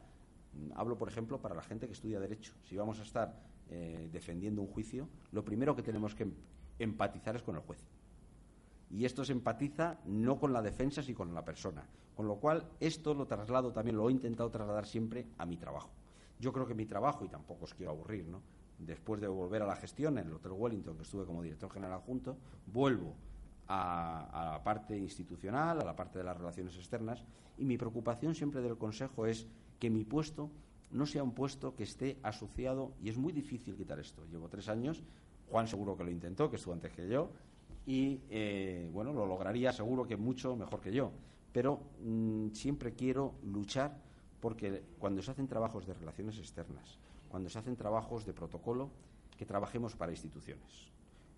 Hablo, por ejemplo, para la gente que estudia Derecho. Si vamos a estar eh, defendiendo un juicio, lo primero que tenemos que em-, empatizar es con el juez. Y esto se empatiza no con la defensa, sino con la persona. Con lo cual, esto lo traslado también, lo he intentado trasladar siempre a mi trabajo. Yo creo que mi trabajo, y tampoco os quiero aburrir, ¿no? después de volver a la gestión en el Hotel Wellington, que estuve como director general junto, vuelvo a, a, la parte institucional, a la parte de las relaciones externas, y mi preocupación siempre del Consejo es que mi puesto no sea un puesto que esté asociado, y es muy difícil quitar esto. Llevo tres años, Juan seguro que lo intentó, que estuvo antes que yo, y eh, bueno, lo lograría seguro que mucho mejor que yo. Pero mm, siempre quiero luchar porque cuando se hacen trabajos de relaciones externas, cuando se hacen trabajos de protocolo, que trabajemos para instituciones,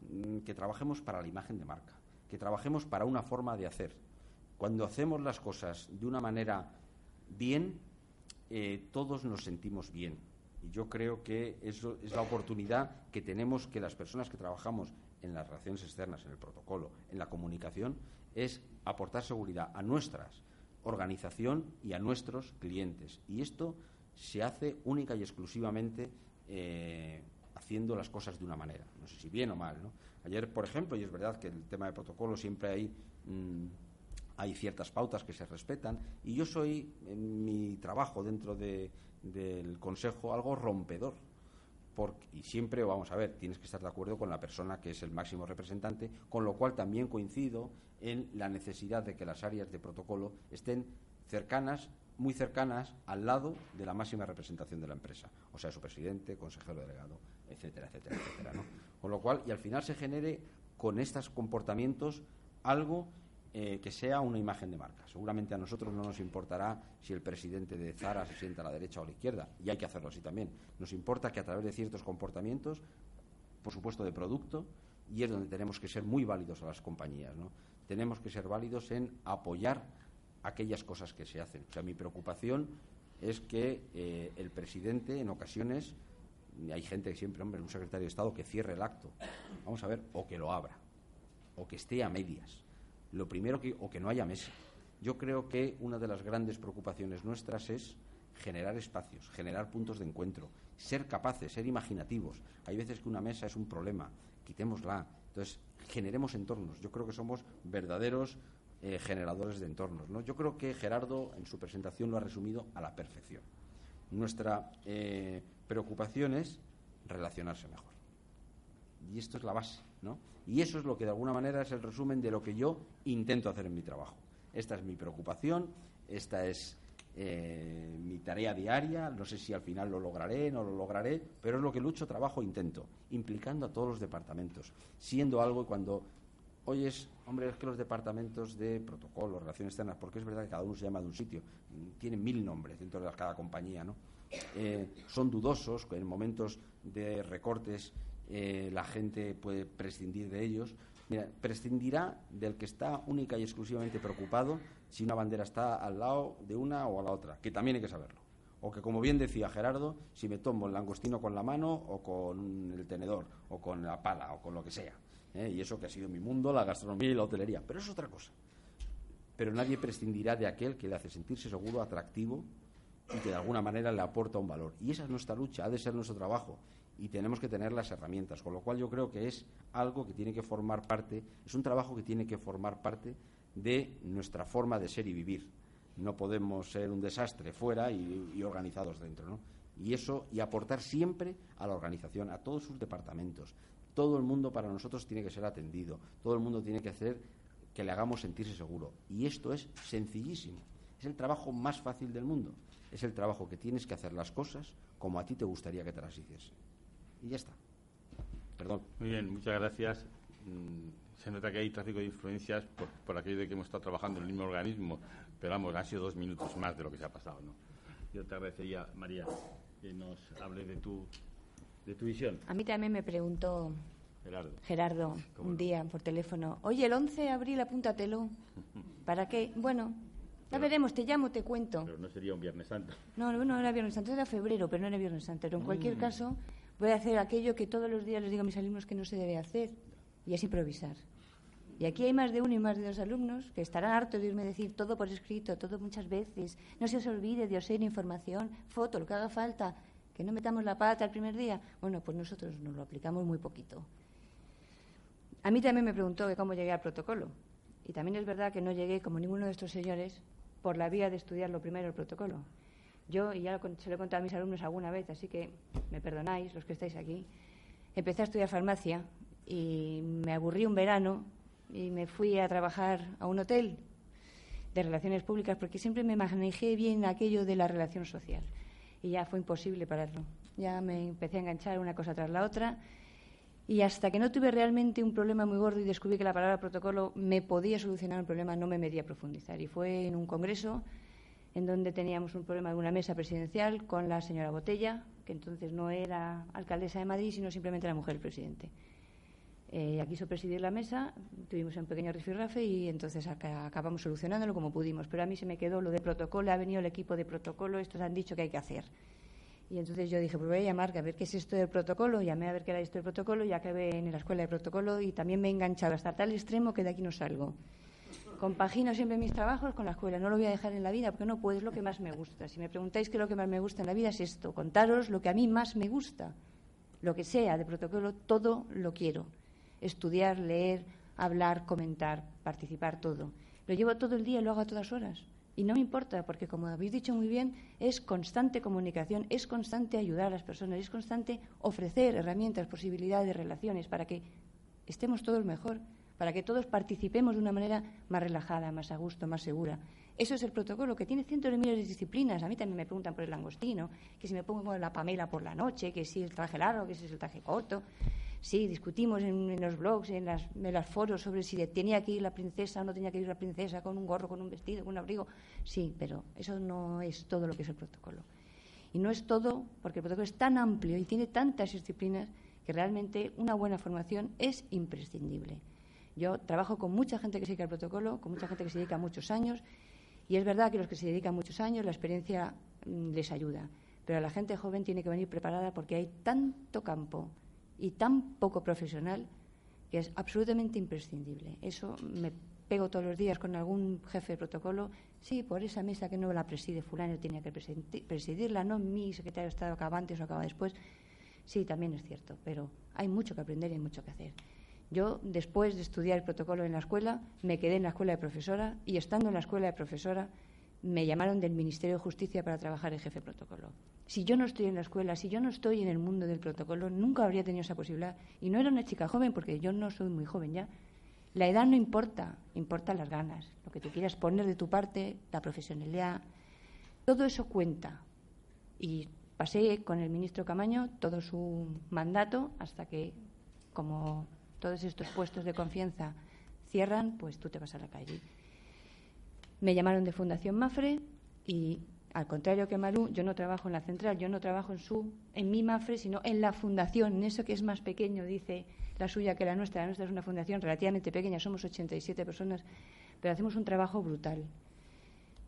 mm, que trabajemos para la imagen de marca, que trabajemos para una forma de hacer. Cuando hacemos las cosas de una manera bien, eh, todos nos sentimos bien. Y yo creo que eso es la oportunidad que tenemos que las personas que trabajamos en las relaciones externas, en el protocolo, en la comunicación, es aportar seguridad a nuestra organización y a nuestros clientes. Y esto se hace única y exclusivamente eh, haciendo las cosas de una manera. No sé si bien o mal. ¿no? Ayer, por ejemplo, y es verdad que el tema de protocolo siempre hay. Mm, hay ciertas pautas que se respetan y yo soy en mi trabajo dentro del Consejo algo rompedor. Y siempre, vamos a ver, tienes que estar de acuerdo con la persona que es el máximo representante, con lo cual también coincido en la necesidad de que las áreas de protocolo estén cercanas, muy cercanas al lado de la máxima representación de la empresa, o sea, su presidente, consejero delegado, etcétera, etcétera, etcétera. Con lo cual, y al final se genere con estos comportamientos algo eh, que sea una imagen de marca. Seguramente a nosotros no nos importará si el presidente de Zara se sienta a la derecha o a la izquierda, y hay que hacerlo así también. Nos importa que a través de ciertos comportamientos, por supuesto de producto, y es donde tenemos que ser muy válidos a las compañías. ¿no? Tenemos que ser válidos en apoyar aquellas cosas que se hacen. O sea, mi preocupación es que eh, el presidente, en ocasiones, hay gente que siempre, hombre, un secretario de Estado que cierre el acto, vamos a ver, o que lo abra, o que esté a medias lo primero que, o que no haya mesa. Yo creo que una de las grandes preocupaciones nuestras es generar espacios, generar puntos de encuentro, ser capaces, ser imaginativos. Hay veces que una mesa es un problema, quitémosla. Entonces, generemos entornos. Yo creo que somos verdaderos eh, generadores de entornos. ¿no? Yo creo que Gerardo en su presentación lo ha resumido a la perfección. Nuestra eh, preocupación es relacionarse mejor. Y esto es la base. ¿No? Y eso es lo que de alguna manera es el resumen de lo que yo intento hacer en mi trabajo. Esta es mi preocupación, esta es eh, mi tarea diaria, no sé si al final lo lograré, no lo lograré, pero es lo que lucho, trabajo, intento, implicando a todos los departamentos, siendo algo cuando oyes, hombre, es que los departamentos de protocolo, relaciones externas, porque es verdad que cada uno se llama de un sitio, tienen mil nombres dentro de cada compañía, ¿no? Eh, son dudosos en momentos de recortes eh, la gente puede prescindir de ellos. Prescindirá del que está única y exclusivamente preocupado si una bandera está al lado de una o a la otra, que también hay que saberlo. O que, como bien decía Gerardo, si me tomo el langostino con la mano o con el tenedor o con la pala o con lo que sea. ¿eh? Y eso que ha sido mi mundo, la gastronomía y la hotelería. Pero es otra cosa. Pero nadie prescindirá de aquel que le hace sentirse seguro, atractivo y que de alguna manera le aporta un valor. Y esa es nuestra lucha, ha de ser nuestro trabajo y tenemos que tener las herramientas, con lo cual yo creo que es algo que tiene que formar parte, es un trabajo que tiene que formar parte de nuestra forma de ser y vivir. No podemos ser un desastre fuera y, organizados dentro, ¿no? Y eso, y aportar siempre a la organización, a todos sus departamentos. Todo el mundo para nosotros tiene que ser atendido, todo el mundo tiene que hacer que le hagamos sentirse seguro. Y esto es sencillísimo. Es el trabajo más fácil del mundo. Es el trabajo que tienes que hacer las cosas como a ti te gustaría que te las hiciese. Y ya está. Perdón. Muy bien, muchas gracias. Mm, se nota que hay tráfico de influencias por, por aquello de que hemos estado trabajando en el mismo organismo, pero vamos, han sido dos minutos más de lo que se ha pasado. ¿no? Yo te agradecería, María, que nos hable de tu, de tu visión. A mí también me preguntó Gerardo, un día por teléfono, oye, el 11 de abril apúntatelo. ¿Para qué? Bueno, ya veremos, te llamo, te cuento. Pero no sería un Viernes Santo. No, no era Viernes Santo, era febrero, pero no era Viernes Santo. Pero en cualquier mm. caso, voy a hacer aquello que todos los días les digo a mis alumnos que no se debe hacer, y es improvisar. Y aquí hay más de uno y más de dos alumnos que estarán hartos de irme decir todo por escrito, todo muchas veces. No se os olvide de os información, foto, lo que haga falta, que no metamos la pata el primer día. Bueno, pues nosotros nos lo aplicamos muy poquito. A mí también me preguntó cómo llegué al protocolo. Y también es verdad que no llegué, como ninguno de estos señores, por la vía de estudiar lo primero el protocolo. Yo, y ya se lo he contado a mis alumnos alguna vez, así que me perdonáis los que estáis aquí, empecé a estudiar farmacia y me aburrí un verano y me fui a trabajar a un hotel de relaciones públicas porque siempre me manejé bien aquello de la relación social y ya fue imposible pararlo. Ya me empecé a enganchar una cosa tras la otra y hasta que no tuve realmente un problema muy gordo y descubrí que la palabra protocolo me podía solucionar un problema, no me metí a profundizar. Y fue en un congreso en donde teníamos un problema de una mesa presidencial con la señora Botella, que entonces no era alcaldesa de Madrid, sino simplemente la mujer del presidente. Eh, quiso presidir la mesa, tuvimos un pequeño rifirrafe y entonces acabamos solucionándolo como pudimos. Pero a mí se me quedó lo de protocolo, ha venido el equipo de protocolo, estos han dicho que hay que hacer. Y entonces yo dije, pues voy a llamar a ver qué es esto del protocolo. Llamé a ver qué era esto del protocolo y acabé en la escuela de protocolo y también me he enganchado hasta tal extremo que de aquí no salgo. Compagino siempre mis trabajos con la escuela, no lo voy a dejar en la vida porque no puedo, es lo que más me gusta. Si me preguntáis qué es lo que más me gusta en la vida es esto, contaros lo que a mí más me gusta. Lo que sea de protocolo, todo lo quiero. Estudiar, leer, hablar, comentar, participar, todo. Lo llevo todo el día y lo hago a todas horas. Y no me importa, porque como habéis dicho muy bien, es constante comunicación, es constante ayudar a las personas, es constante ofrecer herramientas, posibilidades, relaciones, para que estemos todos mejor para que todos participemos de una manera más relajada, más a gusto, más segura. Eso es el protocolo, que tiene cientos de miles de disciplinas. A mí también me preguntan por el langostino, que si me pongo la pamela por la noche, que si el traje largo, que si es el traje corto. Sí, discutimos en, los blogs, en, las, en los foros sobre si tenía que ir la princesa o no tenía que ir la princesa con un gorro, con un vestido, con un abrigo. Sí, pero eso no es todo lo que es el protocolo. Y no es todo, porque el protocolo es tan amplio y tiene tantas disciplinas que realmente una buena formación es imprescindible. Yo trabajo con mucha gente que se dedica al protocolo, con mucha gente que se dedica muchos años, y es verdad que los que se dedican muchos años la experiencia mm, les ayuda, pero la gente joven tiene que venir preparada porque hay tanto campo y tan poco profesional que es absolutamente imprescindible. Eso me pego todos los días con algún jefe de protocolo. Sí, por esa mesa que no la preside fulano tenía que presidirla, no mi secretario de Estado acaba antes o acaba después. Sí, también es cierto, pero hay mucho que aprender y hay mucho que hacer. Yo, después de estudiar el protocolo en la escuela, me quedé en la escuela de profesora y estando en la escuela de profesora me llamaron del Ministerio de Justicia para trabajar en jefe de protocolo. Si yo no estoy en la escuela, si yo no estoy en el mundo del protocolo, nunca habría tenido esa posibilidad. Y no era una chica joven, porque yo no soy muy joven ya. La edad no importa, importan las ganas, lo que tú quieras poner de tu parte, la profesionalidad. Todo eso cuenta. Y pasé con el ministro Camaño todo su mandato hasta que, como todos estos puestos de confianza cierran, pues tú te vas a la calle. Me llamaron de Fundación Mafre y al contrario que Maru, yo no trabajo en la central, yo no trabajo en su, en mi Mafre, sino en la fundación, en eso que es más pequeño, dice la suya que la nuestra. La nuestra es una fundación relativamente pequeña, somos 87 personas, pero hacemos un trabajo brutal.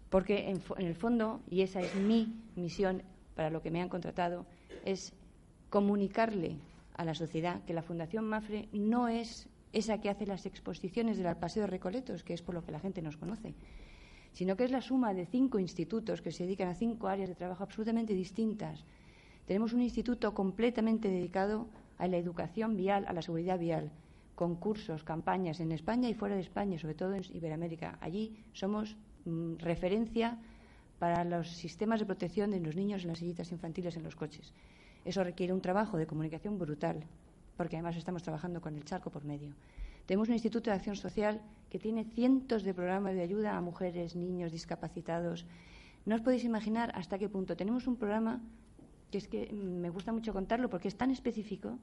Porque en, en el fondo, y esa es mi misión para lo que me han contratado, es comunicarle a la sociedad que la Fundación Mafre no es esa que hace las exposiciones del Paseo de Recoletos, que es por lo que la gente nos conoce, sino que es la suma de cinco institutos que se dedican a cinco áreas de trabajo absolutamente distintas, Tenemos un instituto completamente dedicado a la educación vial, a la seguridad vial, concursos, campañas en España y fuera de España, sobre todo en Iberoamérica. Allí somos mm, referencia para los sistemas de protección de los niños en las sillitas infantiles en los coches. Eso requiere un trabajo de comunicación brutal, porque además estamos trabajando con el charco por medio. Tenemos un Instituto de Acción Social que tiene cientos de programas de ayuda a mujeres, niños, discapacitados. No os podéis imaginar hasta qué punto. Tenemos un programa que es que me gusta mucho contarlo porque es tan específico,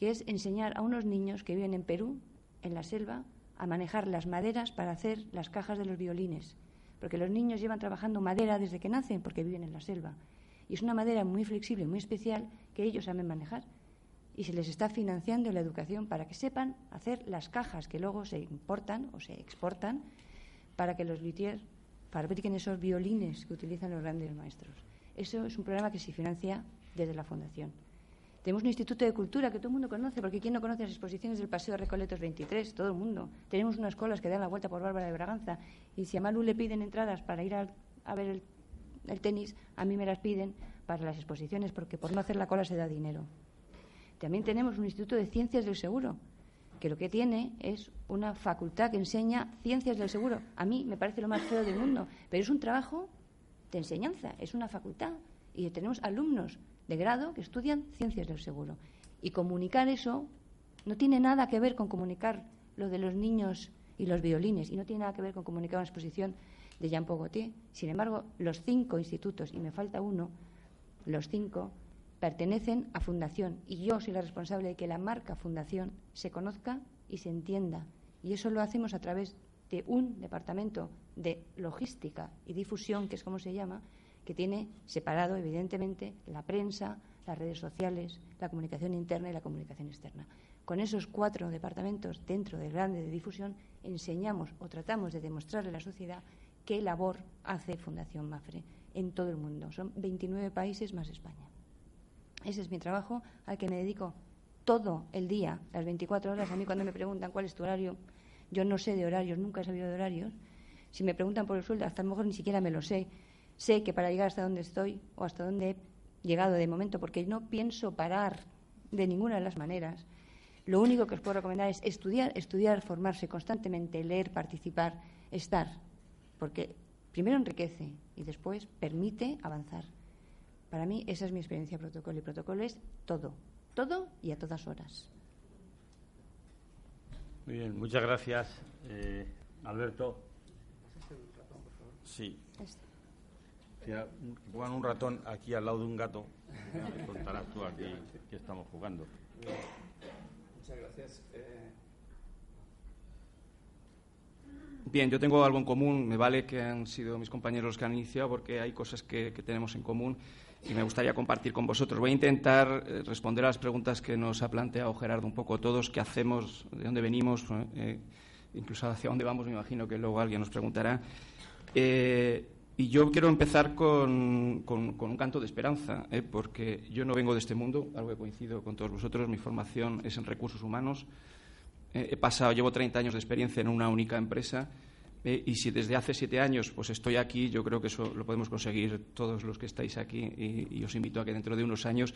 que es enseñar a unos niños que viven en Perú, en la selva, a manejar las maderas para hacer las cajas de los violines. Porque los niños llevan trabajando madera desde que nacen porque viven en la selva. Y es una madera muy flexible, muy especial, que ellos saben manejar. Y se les está financiando la educación para que sepan hacer las cajas que luego se importan o se exportan para que los luthiers fabriquen esos violines que utilizan los grandes maestros. Eso es un programa que se financia desde la Fundación. Tenemos un Instituto de Cultura que todo el mundo conoce, porque ¿quién no conoce las exposiciones del Paseo Recoletos 23? Todo el mundo. Tenemos unas colas que dan la vuelta por Bárbara de Braganza. Y si a Malu le piden entradas para ir a, ver el, tenis, a mí me las piden para las exposiciones, porque por no hacer la cola se da dinero. También tenemos un Instituto de Ciencias del Seguro, que lo que tiene es una facultad que enseña ciencias del seguro. A mí me parece lo más feo del mundo, pero es un trabajo de enseñanza, es una facultad. Y tenemos alumnos de grado que estudian ciencias del seguro. Y comunicar eso no tiene nada que ver con comunicar lo de los niños y los violines, y no tiene nada que ver con comunicar una exposición de Jean Paul Gaultier. Sin embargo, los cinco institutos, y me falta uno, los cinco, pertenecen a Fundación. Y yo soy la responsable de que la marca Fundación se conozca y se entienda. Y eso lo hacemos a través de un departamento de logística y difusión, que es como se llama, que tiene separado, evidentemente, la prensa, las redes sociales, la comunicación interna y la comunicación externa. Con esos cuatro departamentos dentro del grande de difusión enseñamos o tratamos de demostrarle a la sociedad qué labor hace Fundación Mafre en todo el mundo. Son 29 países más España. Ese es mi trabajo al que me dedico todo el día, las 24 horas. A mí cuando me preguntan cuál es tu horario, yo no sé de horarios, nunca he sabido de horarios. Si me preguntan por el sueldo, hasta a lo mejor ni siquiera me lo sé. Sé que para llegar hasta donde estoy o hasta donde he llegado de momento, porque no pienso parar de ninguna de las maneras, lo único que os puedo recomendar es estudiar, estudiar, formarse constantemente, leer, participar, estar, porque primero enriquece y después permite avanzar. Para mí esa es mi experiencia protocolo y protocolo es todo, todo y a todas horas. Muy bien, muchas gracias, eh, Alberto. Sí. Este. Pongan un ratón aquí al lado de un gato. Contarás tú aquí que estamos jugando. Muchas gracias. Eh, Bien, yo tengo algo en común. Me vale que han sido mis compañeros los que han iniciado porque hay cosas que, tenemos en común y me gustaría compartir con vosotros. Voy a intentar eh, responder a las preguntas que nos ha planteado Gerardo un poco todos, qué hacemos, de dónde venimos, eh, incluso hacia dónde vamos, me imagino que luego alguien nos preguntará. Eh, y yo quiero empezar con, un canto de esperanza, ¿eh? porque yo no vengo de este mundo, algo que coincido con todos vosotros, mi formación es en recursos humanos. Eh, he pasado, llevo 30 años de experiencia en una única empresa eh, y si desde hace siete años pues estoy aquí, yo creo que eso lo podemos conseguir todos los que estáis aquí y os invito a que dentro de unos años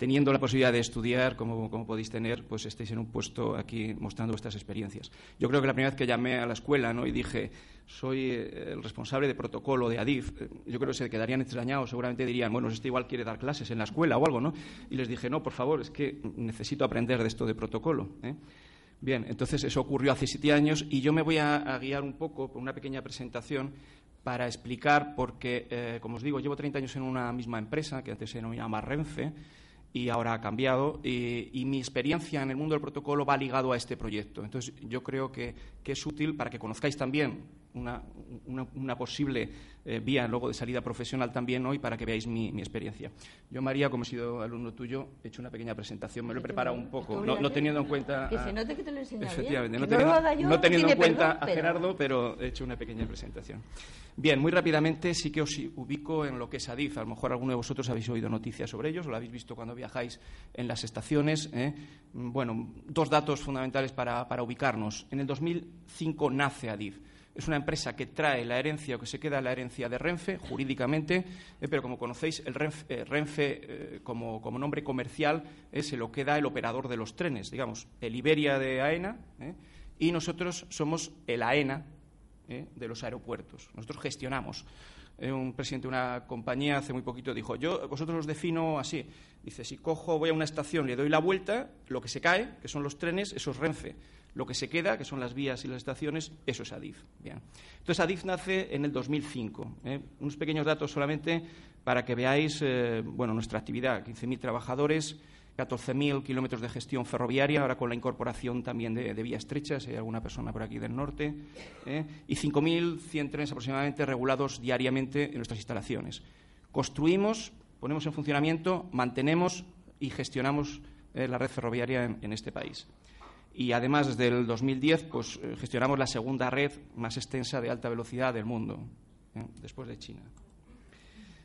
teniendo la posibilidad de estudiar, como, podéis tener, pues estéis en un puesto aquí mostrando vuestras experiencias. Yo creo que la primera vez que llamé a la escuela ¿no? y dije, soy eh, el responsable de protocolo de ADIF, yo creo que se quedarían extrañados, seguramente dirían, bueno, este igual quiere dar clases en la escuela o algo, ¿no? Y les dije, no, por favor, es que necesito aprender de esto de protocolo. Bien, entonces eso ocurrió hace siete años y yo me voy a, guiar un poco por una pequeña presentación para explicar, porque, como os digo, llevo 30 años en una misma empresa, que antes se denominaba Renfe, y ahora ha cambiado y, mi experiencia en el mundo del protocolo va ligado a este proyecto. Entonces, yo creo que, que es útil para que conozcáis también una, una, posible eh, vía luego de salida profesional también hoy para que veáis mi, experiencia. Yo, María, como he sido alumno tuyo, he hecho una pequeña presentación, me lo he preparado un poco, no, teniendo en cuenta... Que se note que te lo he Efectivamente, no, teniendo, no teniendo en cuenta a Gerardo, pero he hecho una pequeña presentación. Bien, muy rápidamente sí que os ubico en lo que es ADIF. A lo mejor alguno de vosotros habéis oído noticias sobre ellos o lo habéis visto cuando viajáis en las estaciones. ¿eh? Bueno, dos datos fundamentales para, para ubicarnos. En el 2005 nace ADIF es una empresa que trae la herencia o que se queda la herencia de Renfe jurídicamente, eh, pero como conocéis, el Renfe, eh, como, nombre comercial se lo queda el operador de los trenes, digamos, el Iberia de AENA, y nosotros somos el AENA de los aeropuertos. Nosotros gestionamos un presidente de una compañía hace muy poquito dijo, yo vosotros los defino así. Dice, si cojo, voy a una estación, le doy la vuelta, lo que se cae, que son los trenes, eso es Renfe. Lo que se queda, que son las vías y las estaciones, eso es Adif. Bien. Entonces, Adif nace en el 2005. ¿eh? Unos pequeños datos solamente para que veáis eh, bueno, nuestra actividad. 15.000 trabajadores, 14.000 kilómetros de gestión ferroviaria, ahora con la incorporación también de, vías estrechas, hay alguna persona por aquí del norte, ¿eh? y 5.100 trenes aproximadamente regulados diariamente en nuestras instalaciones. Construimos, ponemos en funcionamiento, mantenemos y gestionamos eh, la red ferroviaria en, este país. Y además, desde el 2010, pues, eh, gestionamos la segunda red más extensa de alta velocidad del mundo, después de China.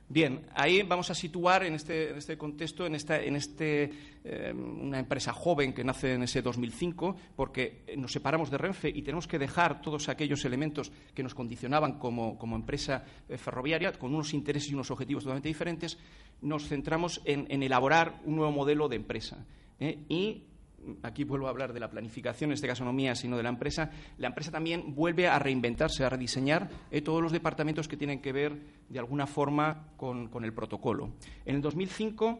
Bien, ahí vamos a situar en este, este contexto, en, esta, en este, em, una empresa joven que nace en ese 2005, porque nos separamos de Renfe y tenemos que dejar todos aquellos elementos que nos condicionaban como, empresa eh, ferroviaria, con unos intereses y unos objetivos totalmente diferentes, nos centramos en, elaborar un nuevo modelo de empresa. ¿eh? Y aquí vuelvo a hablar de la planificación, en este caso no mía, sino de la empresa, la empresa también vuelve a reinventarse, a rediseñar eh, todos los departamentos que tienen que ver de alguna forma con, el protocolo. En el 2005,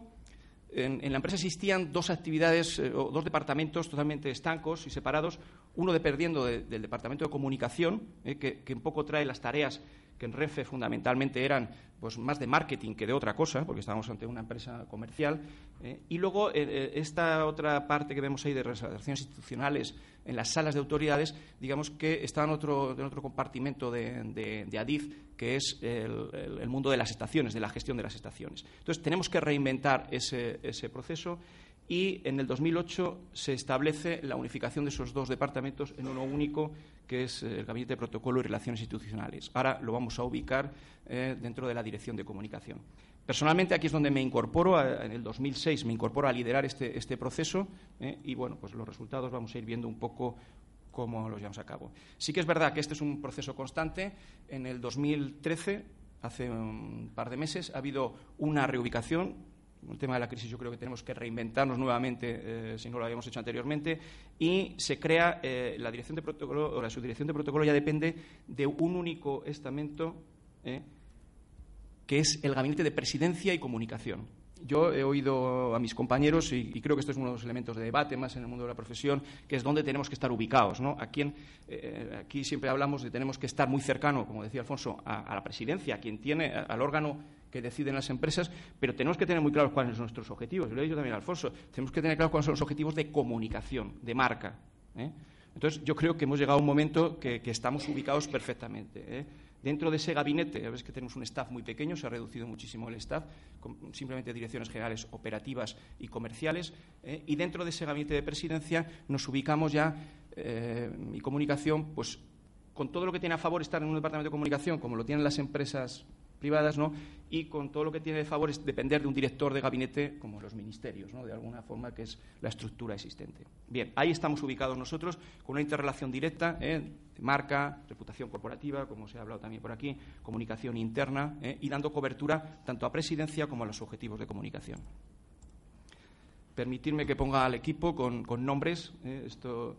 en, la empresa existían dos actividades eh, o dos departamentos totalmente estancos y separados, uno dependiendo del departamento de comunicación, eh, que, que un poco trae las tareas que en Renfe fundamentalmente eran pues, más de marketing que de otra cosa, porque estábamos ante una empresa comercial. Eh, y luego, eh, eh, esta otra parte que vemos ahí de relaciones institucionales en las salas de autoridades, digamos que está en otro, en otro compartimento de, ADIF, que es el, mundo de las estaciones, de la gestión de las estaciones. Entonces, tenemos que reinventar ese, ese proceso y en el 2008 se establece la unificación de esos dos departamentos en uno único, que es eh, el Gabinete de Protocolo y Relaciones Institucionales. Ahora lo vamos a ubicar eh, dentro de la Dirección de Comunicación. Personalmente, aquí es donde me incorporo, en el 2006 me incorporo a liderar este, este proceso eh, y, bueno, pues los resultados vamos a ir viendo un poco cómo los llevamos a cabo. Sí que es verdad que este es un proceso constante. En el 2013, hace un par de meses, ha habido una reubicación el tema de la crisis yo creo que tenemos que reinventarnos nuevamente, eh, si no lo habíamos hecho anteriormente, y se crea eh, la dirección de protocolo, o la subdirección de protocolo ya depende de un único estamento, eh, que es el Gabinete de Presidencia y Comunicación. Yo he oído a mis compañeros, y, creo que esto es uno de los elementos de debate más en el mundo de la profesión, que es donde tenemos que estar ubicados. ¿no? Aquí, aquí siempre hablamos de tenemos que estar muy cercano, como decía Alfonso, a la presidencia, a quien tiene, al órgano que deciden las empresas, pero tenemos que tener muy claros cuáles son nuestros objetivos. Lo he dicho también a Alfonso, tenemos que tener claros cuáles son los objetivos de comunicación, de marca. ¿eh? Entonces, yo creo que hemos llegado a un momento que, estamos ubicados perfectamente. ¿eh? Dentro de ese gabinete, ya ves que tenemos un staff muy pequeño, se ha reducido muchísimo el staff, simplemente direcciones generales operativas y comerciales, ¿eh? y dentro de ese gabinete de presidencia nos ubicamos ya, y comunicación, pues con todo lo que tiene a favor estar en un departamento de comunicación, como lo tienen las empresas privadas, ¿no? y con todo lo que tiene de favor es depender de un director de gabinete como los ministerios, ¿no? de alguna forma que es la estructura existente. Bien, ahí estamos ubicados nosotros con una interrelación directa ¿eh? marca, reputación corporativa, como se ha hablado también por aquí, comunicación interna ¿eh? y dando cobertura tanto a presidencia como a los objetivos de comunicación. Permitirme que ponga al equipo con, nombres. ¿eh? Esto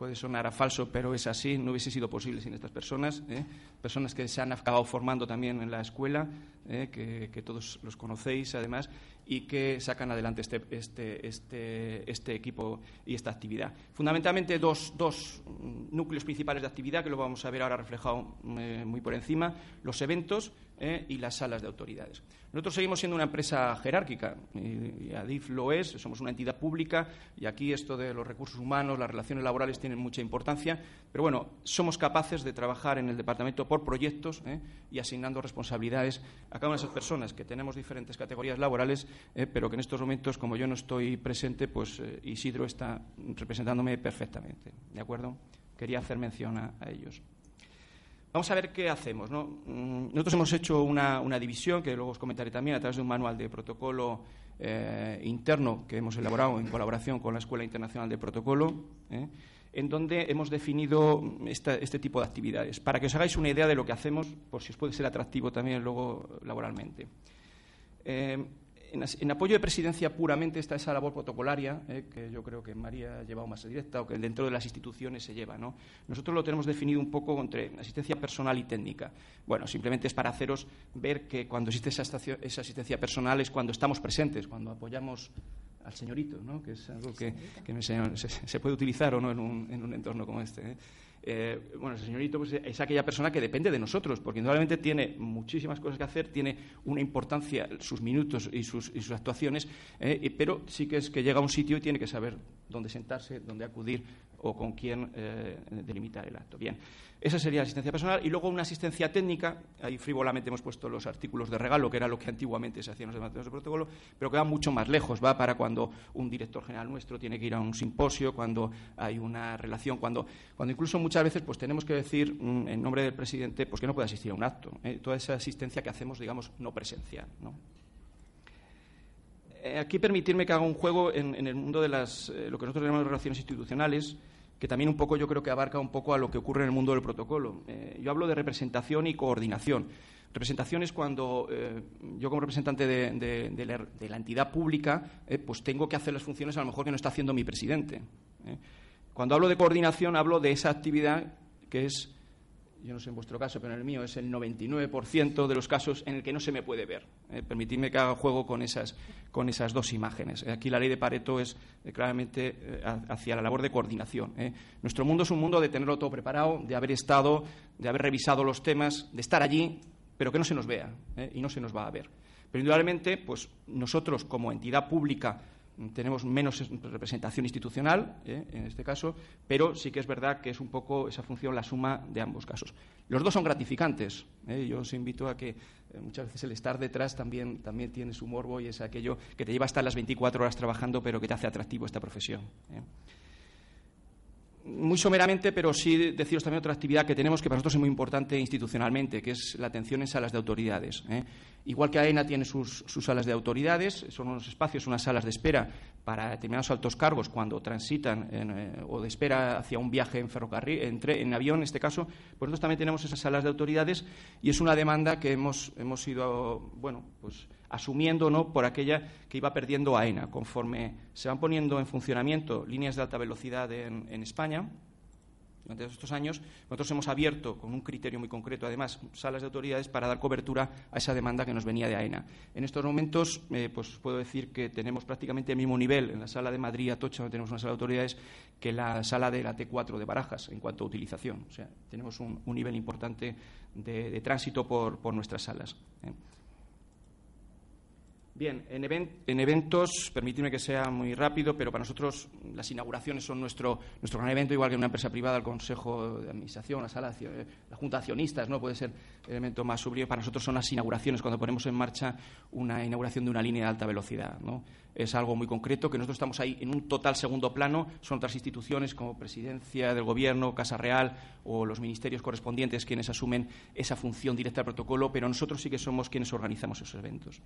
puede sonar a falso, pero es así, no hubiese sido posible sin estas personas, ¿eh? personas que se han acabado formando también en la escuela, ¿eh? que, todos los conocéis además, y que sacan adelante este, este, este, este equipo y esta actividad. Fundamentalmente dos, dos, núcleos principales de actividad, que lo vamos a ver ahora reflejado eh, muy por encima, los eventos y las salas de autoridades. Nosotros seguimos siendo una empresa jerárquica, y ADIF lo es, somos una entidad pública y aquí esto de los recursos humanos, las relaciones laborales tienen mucha importancia, pero bueno, somos capaces de trabajar en el departamento por proyectos ¿eh? y asignando responsabilidades a cada una de esas personas que tenemos diferentes categorías laborales, ¿eh? pero que en estos momentos, como yo no estoy presente, pues eh, Isidro está representándome perfectamente, ¿de acuerdo? Quería hacer mención a ellos. Vamos a ver qué hacemos. Mm, nosotros hemos hecho una, división, que luego os comentaré también, a través de un manual de protocolo eh, interno que hemos elaborado en colaboración con la Escuela Internacional de Protocolo. ¿eh? en donde hemos definido este tipo de actividades, para que os hagáis una idea de lo que hacemos, por si os puede ser atractivo también luego laboralmente. Eh, en, apoyo de presidencia puramente está esa labor protocolaria, eh, que yo creo que María ha llevado más directa o que dentro de las instituciones se lleva. ¿no? Nosotros lo tenemos definido un poco entre asistencia personal y técnica. Bueno, simplemente es para haceros ver que cuando existe esa, asistencia personal es cuando estamos presentes, cuando apoyamos al señorito, ¿no? que es algo que, se, puede utilizar o no en un, entorno como este. ¿eh? Eh, bueno, ese señorito pues, es aquella persona que depende de nosotros, porque indudablemente tiene muchísimas cosas que hacer, tiene una importancia sus minutos y sus, y sus actuaciones, eh, pero sí que es que llega a un sitio y tiene que saber dónde sentarse, dónde acudir o con quién eh, delimitar el acto. Bien, esa sería la asistencia personal. Y luego una asistencia técnica, ahí frívolamente hemos puesto los artículos de regalo, que era lo que antiguamente se hacía en los debates de protocolo, pero que va mucho más lejos, va para cuando un director general nuestro tiene que ir a un simposio, cuando hay una relación, cuando, cuando incluso muchas veces pues tenemos que decir mm, en nombre del presidente pues que no puede asistir a un acto. ¿eh? toda esa asistencia que hacemos, digamos, no presencial. Eh, aquí permitirme que haga un juego en, el mundo de las, lo que nosotros llamamos relaciones institucionales, que también un poco yo creo que abarca un poco a lo que ocurre en el mundo del protocolo. Eh, yo hablo de representación y coordinación. Representación es cuando yo como representante de, la, entidad pública pues tengo que hacer las funciones a lo mejor que no está haciendo mi presidente. Cuando hablo de coordinación hablo de esa actividad que es yo no sé en vuestro caso, pero en el mío es el 99% de los casos en el que no se me puede ver. Eh, permitidme que haga juego con esas, con esas dos imágenes. Aquí la ley de Pareto es eh, claramente eh, hacia la labor de coordinación. Nuestro mundo es un mundo de tenerlo todo preparado, de haber estado, de haber revisado los temas, de estar allí, pero que no se nos vea y no se nos va a ver. Pero indudablemente, pues nosotros como entidad pública tenemos menos representación institucional, ¿eh? en este caso, pero sí que es verdad que es un poco esa función la suma de ambos casos. Los dos son gratificantes. ¿eh? Yo os invito a que eh, muchas veces el estar detrás también, también tiene su morbo y es aquello que te lleva a estar las 24 horas trabajando, pero que te hace atractivo esta profesión muy someramente, pero sí deciros también otra actividad que tenemos que para nosotros es muy importante institucionalmente, que es la atención en salas de autoridades. ¿eh? Igual que AENA tiene sus, salas de autoridades, son unos espacios, unas salas de espera para determinados altos cargos cuando transitan eh, o de espera hacia un viaje en ferrocarril, en, avión en este caso, pues nosotros también tenemos esas salas de autoridades y es una demanda que hemos, hemos ido, bueno, pues asumiendo ¿no? por aquella que iba perdiendo AENA. Conforme se van poniendo en funcionamiento líneas de alta velocidad en, España, durante estos años, nosotros hemos abierto, con un criterio muy concreto, además, salas de autoridades para dar cobertura a esa demanda que nos venía de AENA. En estos momentos, eh, pues puedo decir que tenemos prácticamente el mismo nivel en la sala de Madrid, Atocha, donde tenemos una sala de autoridades, que la sala de la T4 de Barajas, en cuanto a utilización. O sea, tenemos un, nivel importante de, tránsito por, nuestras salas. ¿eh? Bien, en, eventos, permíteme que sea muy rápido, pero para nosotros las inauguraciones son nuestro, nuestro gran evento, igual que en una empresa privada, el Consejo de Administración, la, sala, eh, la Junta de Accionistas, ¿no? puede ser el elemento más sublime. Para nosotros son las inauguraciones, cuando ponemos en marcha una inauguración de una línea de alta velocidad. ¿no? Es algo muy concreto, que nosotros estamos ahí en un total segundo plano, son otras instituciones como Presidencia del Gobierno, Casa Real o los ministerios correspondientes quienes asumen esa función directa del protocolo, pero nosotros sí que somos quienes organizamos esos eventos.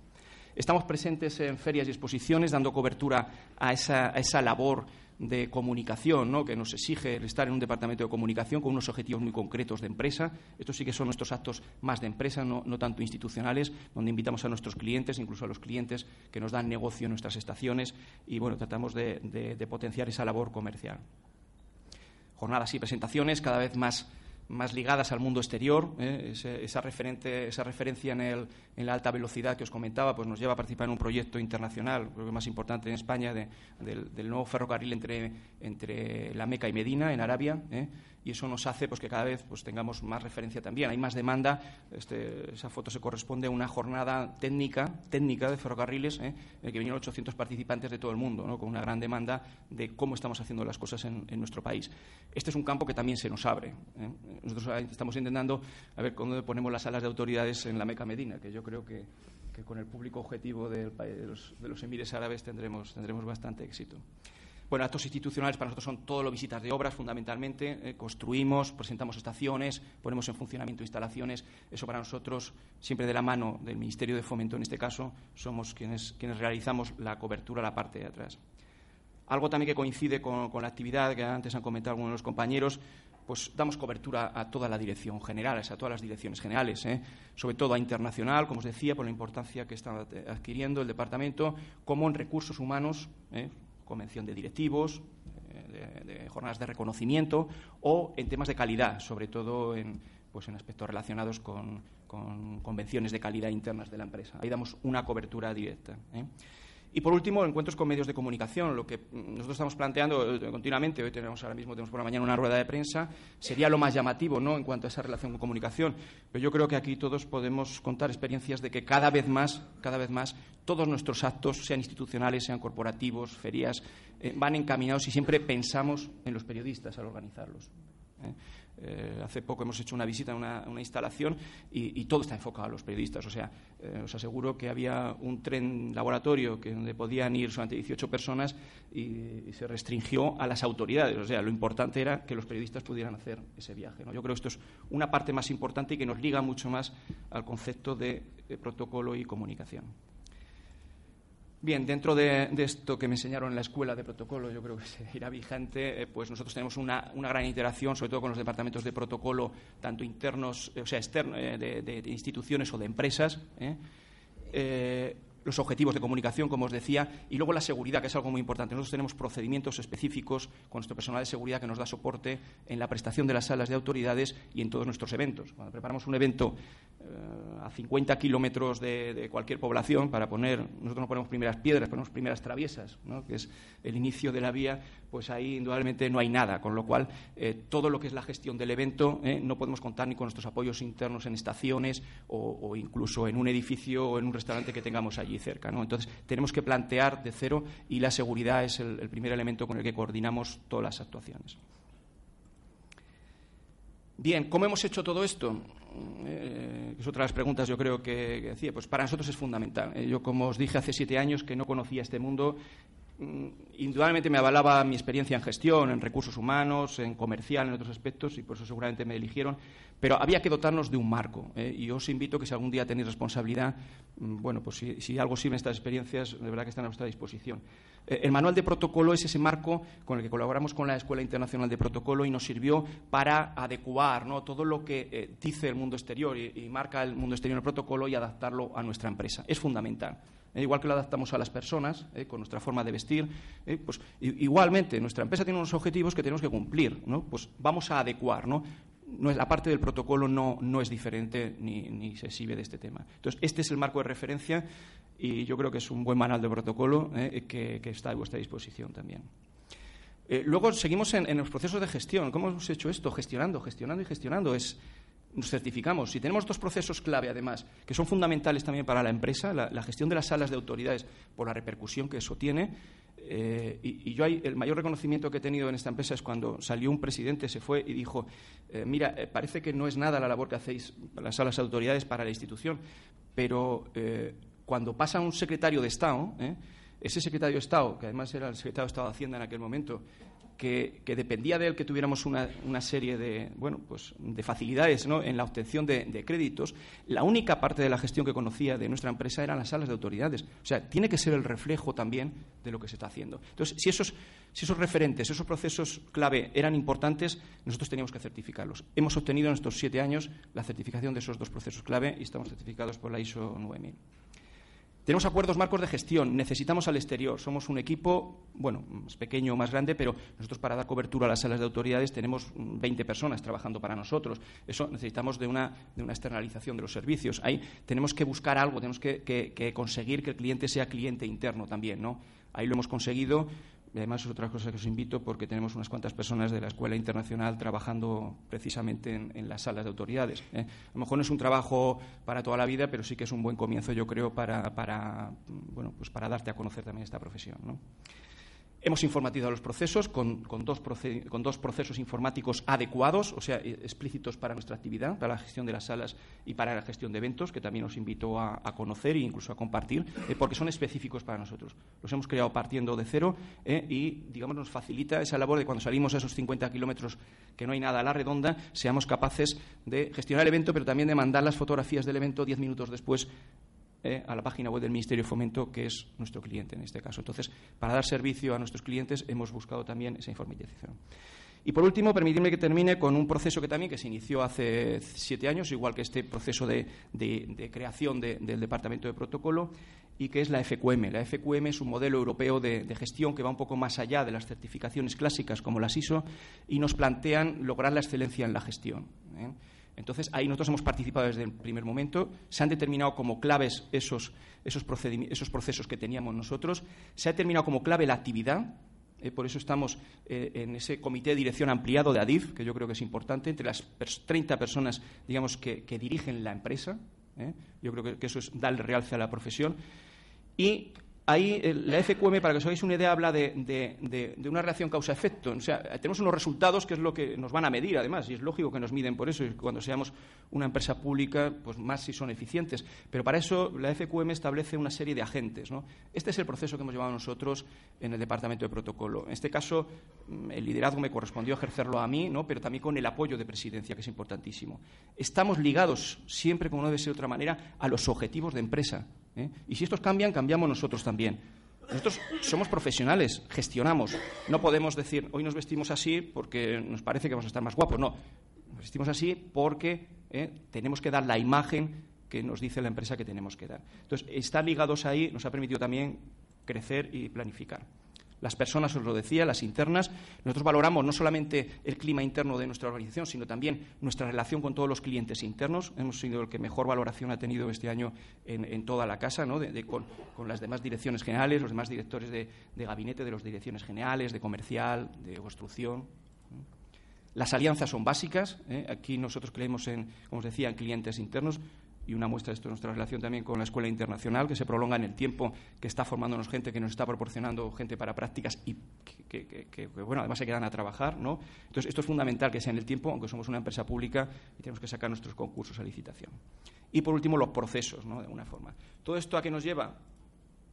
Estamos presentes en ferias y exposiciones dando cobertura a esa, labor de comunicación que nos exige estar en un departamento de comunicación con unos objetivos muy concretos de empresa. Estos sí que son nuestros actos más de empresa, no, tanto institucionales, donde invitamos a nuestros clientes, incluso a los clientes que nos dan negocio en nuestras estaciones y bueno, tratamos de potenciar esa labor comercial. Jornadas y presentaciones cada vez más más ligadas al mundo exterior. ¿eh? esa, referente, esa referencia en, el, en, la alta velocidad que os comentaba pues nos lleva a participar en un proyecto internacional, creo que más importante en España, del, nuevo ferrocarril entre, entre la Meca y Medina, en Arabia. ¿eh? Y eso nos hace pues, que cada vez pues, tengamos más referencia también. Hay más demanda. Este, esa foto se corresponde a una jornada técnica, técnica de ferrocarriles ¿eh? en la que vinieron 800 participantes de todo el mundo, con una gran demanda de cómo estamos haciendo las cosas en, nuestro país. Este es un campo que también se nos abre. ¿eh? Nosotros estamos intentando a ver cómo ponemos las salas de autoridades en la Meca Medina, que yo creo que, con el público objetivo del, de, los, de los emires árabes tendremos, tendremos bastante éxito. Bueno, actos institucionales para nosotros son todo lo visitas de obras, fundamentalmente. Eh, construimos, presentamos estaciones, ponemos en funcionamiento instalaciones. Eso para nosotros, siempre de la mano del Ministerio de Fomento, en este caso, somos quienes, realizamos la cobertura a la parte de atrás. Algo también que coincide con, la actividad que antes han comentado algunos de los compañeros, pues damos cobertura a toda la dirección general, a todas las direcciones generales, ¿eh? sobre todo a internacional, como os decía, por la importancia que está adquiriendo el departamento, como en recursos humanos, ¿eh? Convención de directivos, eh, de, jornadas de reconocimiento, o en temas de calidad, sobre todo en, pues en aspectos relacionados con, con convenciones de calidad internas de la empresa. Ahí damos una cobertura directa. Y por último, encuentros con medios de comunicación. Lo que nosotros estamos planteando eh, continuamente, hoy tenemos ahora mismo, tenemos por la mañana una rueda de prensa, sería lo más llamativo ¿no? en cuanto a esa relación con comunicación. Pero yo creo que aquí todos podemos contar experiencias de que cada vez más, cada vez más, todos nuestros actos, sean institucionales, sean corporativos, ferias, eh, van encaminados y siempre pensamos en los periodistas al organizarlos. ¿eh? Eh, hace poco hemos hecho una visita a una, instalación y, todo está enfocado a los periodistas. O sea, eh, os aseguro que había un tren laboratorio que, donde podían ir solamente 18 personas y, se restringió a las autoridades. O sea, lo importante era que los periodistas pudieran hacer ese viaje. Yo creo que esto es una parte más importante y que nos liga mucho más al concepto de protocolo y comunicación. Bien, dentro de, esto que me enseñaron en la escuela de protocolo, yo creo que irá vigente, eh, pues nosotros tenemos una, gran interacción, sobre todo con los departamentos de protocolo, tanto internos, eh, o sea, externos, eh, de, instituciones o de empresas los objetivos de comunicación, como os decía, y luego la seguridad, que es algo muy importante. Nosotros tenemos procedimientos específicos con nuestro personal de seguridad que nos da soporte en la prestación de las salas de autoridades y en todos nuestros eventos. Cuando preparamos un evento eh, a 50 kilómetros de, cualquier población para poner, nosotros no ponemos primeras piedras, ponemos primeras traviesas, que es el inicio de la vía, pues ahí indudablemente no hay nada, con lo cual eh, todo lo que es la gestión del evento eh, no podemos contar ni con nuestros apoyos internos en estaciones o incluso en un edificio o en un restaurante que tengamos allí cerca. Entonces, tenemos que plantear de cero y la seguridad es el, primer elemento con el que coordinamos todas las actuaciones. Bien, ¿cómo hemos hecho todo esto? Eh, es otra de las preguntas yo creo que, decía. Pues para nosotros es fundamental. Eh, yo, como os dije hace siete años, que no conocía este mundo, indudablemente me avalaba mi experiencia en gestión, en recursos humanos, en comercial, en otros aspectos, y por eso seguramente me eligieron. Pero había que dotarnos de un marco. ¿eh? Y os invito que si algún día tenéis responsabilidad, mm, bueno, pues si, algo sirve estas experiencias, de verdad que están a vuestra disposición. Eh, el manual de protocolo es ese marco con el que colaboramos con la Escuela Internacional de Protocolo y nos sirvió para adecuar todo lo que eh, dice el mundo exterior y, marca el mundo exterior en el protocolo y adaptarlo a nuestra empresa. Es fundamental. Igual que lo adaptamos a las personas, con nuestra forma de vestir, pues igualmente nuestra empresa tiene unos objetivos que tenemos que cumplir, ¿no? Pues vamos a adecuar, ¿no? la parte del protocolo no, no es diferente ni, se exhibe de este tema. Entonces, este es el marco de referencia y yo creo que es un buen manual de protocolo eh, que, está a vuestra disposición también. Eh, luego seguimos en, los procesos de gestión. ¿Cómo hemos hecho esto? Gestionando, gestionando y gestionando. Es, nos certificamos. Si tenemos dos procesos clave, además, que son fundamentales también para la empresa, la, gestión de las salas de autoridades por la repercusión que eso tiene, eh, y, yo el mayor reconocimiento que he tenido en esta empresa es cuando salió un presidente, se fue y dijo, eh, mira, eh, parece que no es nada la labor que hacéis las salas de autoridades para la institución, pero cuando pasa un secretario de Estado, ese secretario de Estado, que además era el secretario de Estado de Hacienda en aquel momento, que, dependía de él que tuviéramos una, serie de, bueno, pues, de facilidades en la obtención de, créditos, la única parte de la gestión que conocía de nuestra empresa eran las salas de autoridades. O sea, tiene que ser el reflejo también de lo que se está haciendo. Entonces, si esos, si esos referentes, esos procesos clave eran importantes, nosotros teníamos que certificarlos. Hemos obtenido en estos siete años la certificación de esos dos procesos clave y estamos certificados por la ISO 9000. Tenemos acuerdos marcos de gestión, necesitamos al exterior. Somos un equipo, bueno, más pequeño o más grande, pero nosotros para dar cobertura a las salas de autoridades tenemos 20 personas trabajando para nosotros. Eso necesitamos de una, de una externalización de los servicios. Ahí tenemos que buscar algo, tenemos que, que conseguir que el cliente sea cliente interno también, ¿no? Ahí lo hemos conseguido y además es otra cosa que os invito porque tenemos unas cuantas personas de la Escuela Internacional trabajando precisamente en, las salas de autoridades. ¿eh? A lo mejor no es un trabajo para toda la vida, pero sí que es un buen comienzo, yo creo, para, bueno, pues para darte a conocer también esta profesión. Hemos informatizado los procesos con, dos procesos informáticos adecuados, o sea, e, explícitos para nuestra actividad, para la gestión de las salas y para la gestión de eventos, que también os invito a, conocer e incluso a compartir, eh, porque son específicos para nosotros. Los hemos creado partiendo de cero eh, y, digamos, nos facilita esa labor de cuando salimos a esos 50 kilómetros que no hay nada a la redonda, seamos capaces de gestionar el evento, pero también de mandar las fotografías del evento diez minutos después eh, a la página web del Ministerio de Fomento, que es nuestro cliente en este caso. Entonces, para dar servicio a nuestros clientes hemos buscado también esa informatización. Y por último, permitidme que termine con un proceso que también que se inició hace siete años, igual que este proceso de, creación del Departamento de Protocolo, y que es la FQM. La FQM es un modelo europeo de, gestión que va un poco más allá de las certificaciones clásicas como las ISO y nos plantean lograr la excelencia en la gestión. ¿eh? Entonces, ahí nosotros hemos participado desde el primer momento. Se han determinado como claves esos, esos, esos procesos que teníamos nosotros. Se ha determinado como clave la actividad eh, por eso estamos eh, en ese comité de dirección ampliado de ADIF, que yo creo que es importante, entre las 30 personas digamos, que, dirigen la empresa. ¿eh? Yo creo que, eso es dar realce a la profesión. Y Ahí la FQM, para que os hagáis una idea, habla de, una reacción causa-efecto. O sea, tenemos unos resultados que es lo que nos van a medir, además, y es lógico que nos miden por eso. Y cuando seamos una empresa pública, pues más si son eficientes. Pero para eso la FQM establece una serie de agentes. Este es el proceso que hemos llevado nosotros en el Departamento de Protocolo. En este caso, mm, el liderazgo me correspondió ejercerlo a mí, ¿no? pero también con el apoyo de presidencia, que es importantísimo. Estamos ligados siempre, como no debe ser de otra manera, a los objetivos de empresa. ¿Eh? Y si estos cambian, cambiamos nosotros también. Nosotros somos profesionales, gestionamos. No podemos decir, hoy nos vestimos así porque nos parece que vamos a estar más guapos. No, nos vestimos así porque ¿eh? tenemos que dar la imagen que nos dice la empresa que tenemos que dar. Entonces, estar ligados ahí nos ha permitido también crecer y planificar. Las personas, os lo decía, las internas, nosotros valoramos no solamente el clima interno de nuestra organización, sino también nuestra relación con todos los clientes internos. Hemos sido el que mejor valoración ha tenido este año en, toda la casa, ¿no? con, las demás direcciones generales, los demás directores de, gabinete de las direcciones generales, de comercial, de construcción. Las alianzas son básicas. ¿eh? Aquí nosotros creemos en, como os decía, en clientes internos y una muestra de esto es nuestra relación también con la Escuela Internacional, que se prolonga en el tiempo, que está formándonos gente, que nos está proporcionando gente para prácticas y que, bueno, además se quedan a trabajar, ¿no? Entonces, esto es fundamental que sea en el tiempo, aunque somos una empresa pública y tenemos que sacar nuestros concursos a licitación. Y, por último, los procesos, ¿no?, de alguna forma. ¿Todo esto a qué nos lleva?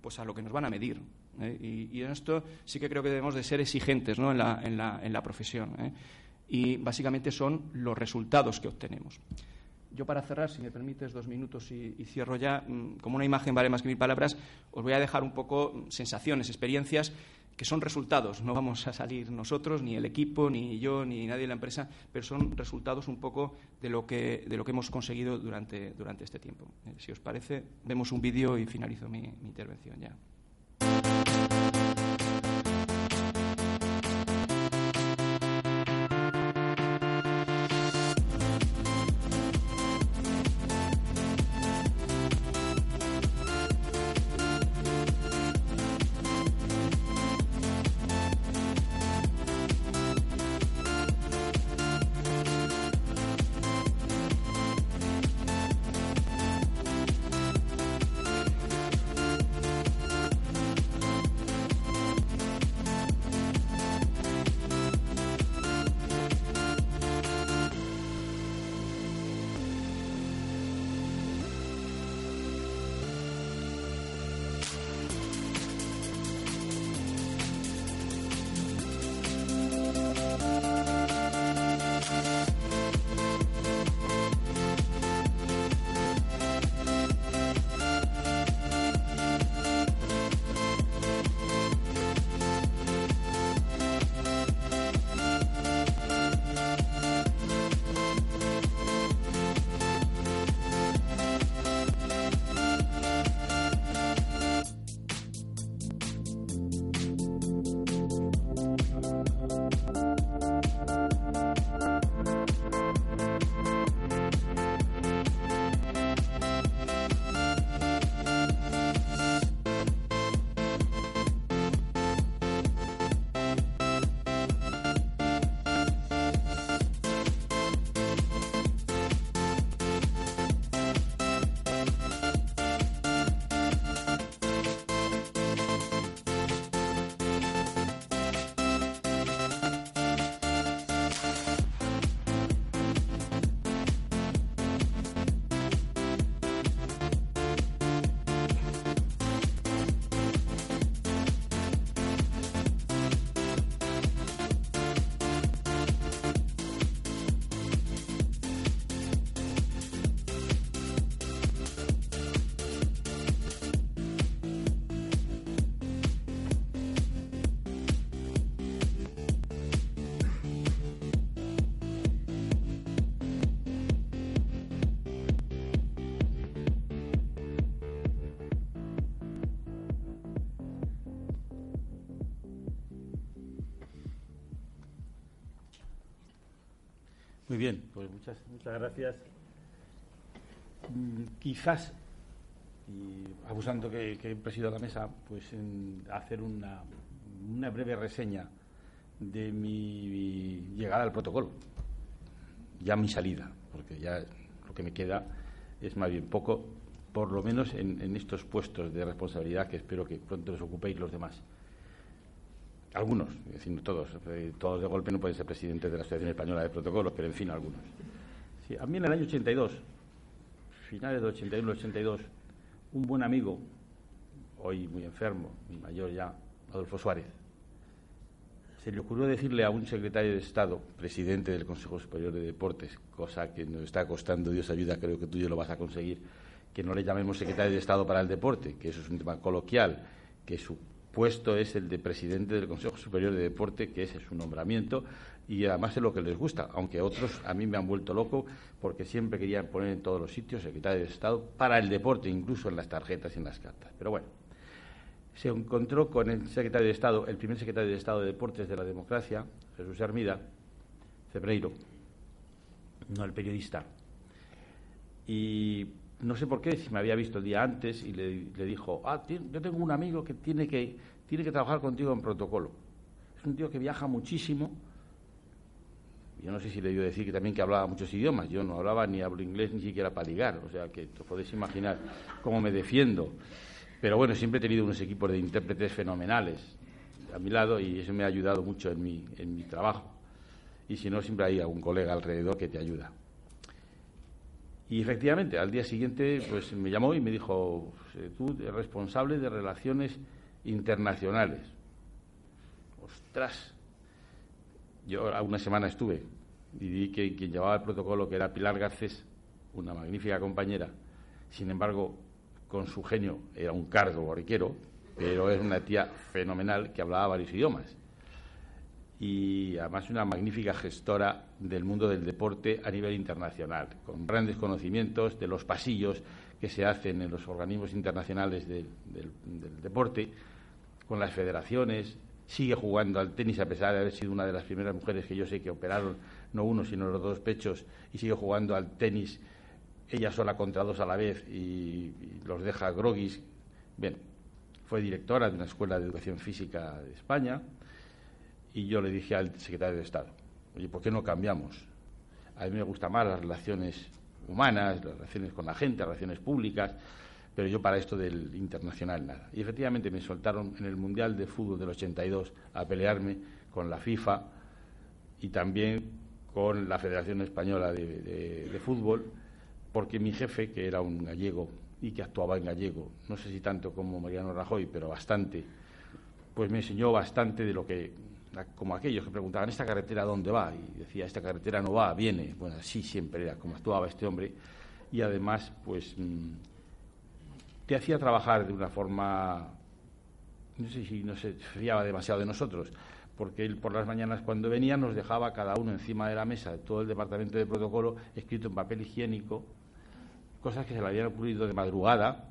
Pues a lo que nos van a medir. ¿eh? Y, en esto sí que creo que debemos de ser exigentes ¿no? en, la, en, la, en la profesión. ¿eh? Y básicamente son los resultados que obtenemos. Yo para cerrar, si me permites dos minutos y, cierro ya, mm, como una imagen vale más que mil palabras, os voy a dejar un poco mm, sensaciones, experiencias que son resultados. No vamos a salir nosotros, ni el equipo, ni yo, ni nadie de la empresa, pero son resultados un poco de lo que, de lo que hemos conseguido durante, durante este tiempo. Eh, si os parece, vemos un vídeo y finalizo mi intervención ya. Muchas, gracias. Mm, quizás, y abusando que, que he presidido la mesa, pues en hacer una, una breve reseña de mi llegada al protocolo, ya mi salida, porque ya lo que me queda es más bien poco, por lo menos en, estos puestos de responsabilidad que espero que pronto los ocupéis los demás. Algunos, es decir, todos, eh, todos de golpe no pueden ser presidentes de la Asociación Española de Protocolos, pero en fin, algunos. A mí en el año 82, finales del 81-82, un buen amigo, hoy muy enfermo, mi mayor ya, Adolfo Suárez, se le ocurrió decirle a un secretario de Estado, presidente del Consejo Superior de Deportes, cosa que nos está costando Dios ayuda, creo que tú y yo lo vas a conseguir, que no le llamemos secretario de Estado para el deporte, que eso es un tema coloquial, que su puesto es el de presidente del Consejo Superior de Deporte, que ese es su nombramiento, y además es lo que les gusta, aunque otros a mí me han vuelto loco porque siempre querían poner en todos los sitios secretario de Estado para el deporte, incluso en las tarjetas y en las cartas. Pero bueno, se encontró con el secretario de Estado, el primer secretario de Estado de Deportes de la Democracia, Jesús Hermida, Cebreiro, no el periodista. Y no sé por qué, si me había visto el día antes y le, dijo, ah, yo tengo un amigo que tiene, que tiene que trabajar contigo en protocolo. Es un tío que viaja muchísimo. Yo no sé si le dio decir que también que hablaba muchos idiomas. Yo no hablaba ni hablo inglés ni siquiera para ligar. O sea que os podéis imaginar cómo me defiendo. Pero bueno, siempre he tenido unos equipos de intérpretes fenomenales a mi lado y eso me ha ayudado mucho en mi, en mi trabajo. Y si no, siempre hay algún colega alrededor que te ayuda. Y efectivamente, al día siguiente pues me llamó y me dijo, tú eres responsable de relaciones internacionales. Ostras. Yo una semana estuve y vi que quien llevaba el protocolo, que era Pilar Garcés, una magnífica compañera, sin embargo, con su genio, era un cargo borriquero, pero es una tía fenomenal que hablaba varios idiomas. Y además una magnífica gestora del mundo del deporte a nivel internacional, con grandes conocimientos de los pasillos que se hacen en los organismos internacionales del, deporte, con las federaciones, sigue jugando al tenis a pesar de haber sido una de las primeras mujeres que yo sé que operaron no uno sino los dos pechos y sigue jugando al tenis ella sola contra dos a la vez y, los deja groguis. Bien, fue directora de una escuela de educación física de España y yo le dije al secretario de Estado, oye, ¿por qué no cambiamos? A mí me gustan más las relaciones humanas, las relaciones con la gente, las relaciones públicas, pero yo para esto del internacional nada. Y efectivamente me soltaron en el Mundial de Fútbol del 82 a pelearme con la FIFA y también con la Federación Española de Fútbol porque mi jefe, que era un gallego y que actuaba en gallego, no sé si tanto como Mariano Rajoy, pero bastante, pues me enseñó bastante de lo que, como aquellos que preguntaban, ¿esta carretera dónde va? Y decía, esta carretera no va, viene. Bueno, así siempre era como actuaba este hombre. Y además, pues, mm, te hacía trabajar de una forma, no sé si no se fiaba demasiado de nosotros, porque él por las mañanas cuando venía nos dejaba cada uno encima de la mesa, todo el departamento de protocolo, escrito en papel higiénico, cosas que se le habían ocurrido de madrugada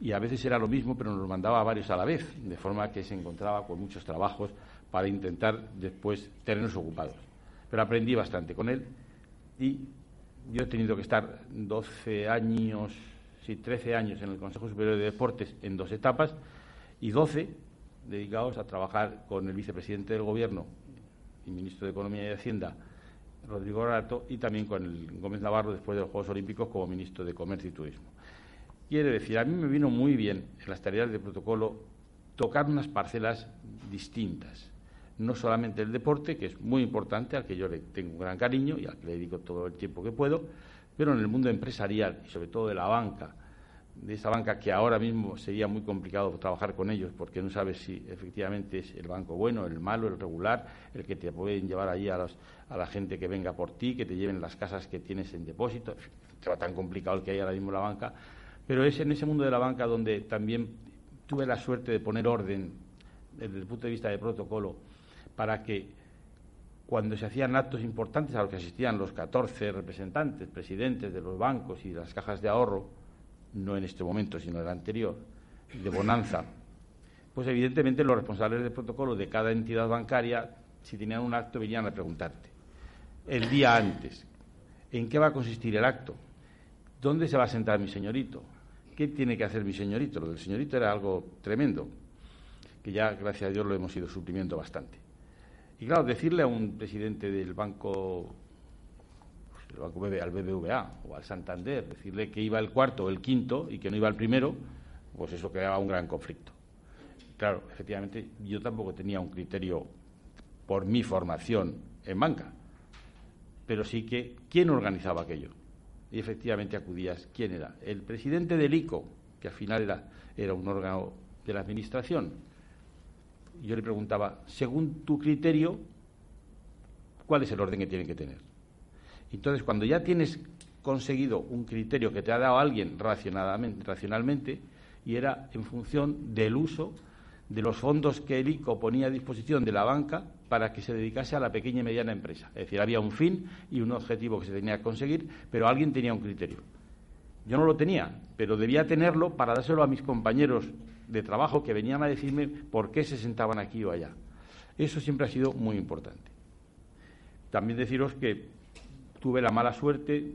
y a veces era lo mismo, pero nos mandaba a varios a la vez, de forma que se encontraba con muchos trabajos para intentar después tenernos ocupados. Pero aprendí bastante con él y yo he tenido que estar 12 años, sí, 13 años en el Consejo Superior de Deportes en dos etapas y 12 dedicados a trabajar con el vicepresidente del Gobierno y ministro de Economía y Hacienda Rodrigo Rato y también con el Gómez Navarro después de los Juegos Olímpicos como ministro de Comercio y Turismo. Quiere decir, a mí me vino muy bien en las tareas de protocolo tocar unas parcelas distintas. No solamente el deporte, que es muy importante, al que yo le tengo un gran cariño y al que le dedico todo el tiempo que puedo, pero en el mundo empresarial y sobre todo de la banca, de esa banca que ahora mismo sería muy complicado trabajar con ellos porque no sabes si efectivamente es el banco bueno, el malo, el regular, el que te pueden llevar allí a, los, a la gente que venga por ti, que te lleven las casas que tienes en depósito, va tan complicado el que hay ahora mismo la banca, pero es en ese mundo de la banca donde también tuve la suerte de poner orden desde el punto de vista de protocolo para que cuando se hacían actos importantes a los que asistían los 14 representantes, presidentes de los bancos y de las cajas de ahorro, no en este momento, sino el anterior, de bonanza, pues evidentemente los responsables del protocolo de cada entidad bancaria, si tenían un acto, venían a preguntarte. El día antes, ¿En qué va a consistir el acto? ¿Dónde se va a sentar mi señorito? ¿Qué tiene que hacer mi señorito? Lo del señorito era algo tremendo, que ya, gracias a Dios, lo hemos ido suprimiendo bastante. Y claro, decirle a un presidente del banco, del banco al BBVA o al Santander, decirle que iba el cuarto o el quinto y que no iba el primero, pues eso creaba un gran conflicto. Claro, efectivamente, yo tampoco tenía un criterio por mi formación en banca, pero sí que quién organizaba aquello. Y efectivamente acudías, ¿quién era? El presidente del ICO, que al final era, era un órgano de la Administración, yo le preguntaba, según tu criterio, ¿cuál es el orden que tiene que tener? Entonces, cuando ya tienes conseguido un criterio que te ha dado alguien racionalmente, y era en función del uso de los fondos que el ICO ponía a disposición de la banca para que se dedicase a la pequeña y mediana empresa. Es decir, había un fin y un objetivo que se tenía que conseguir, pero alguien tenía un criterio. Yo no lo tenía, pero debía tenerlo para dárselo a mis compañeros de trabajo que venían a decirme por qué se sentaban aquí o allá. Eso siempre ha sido muy importante. También deciros que tuve la mala suerte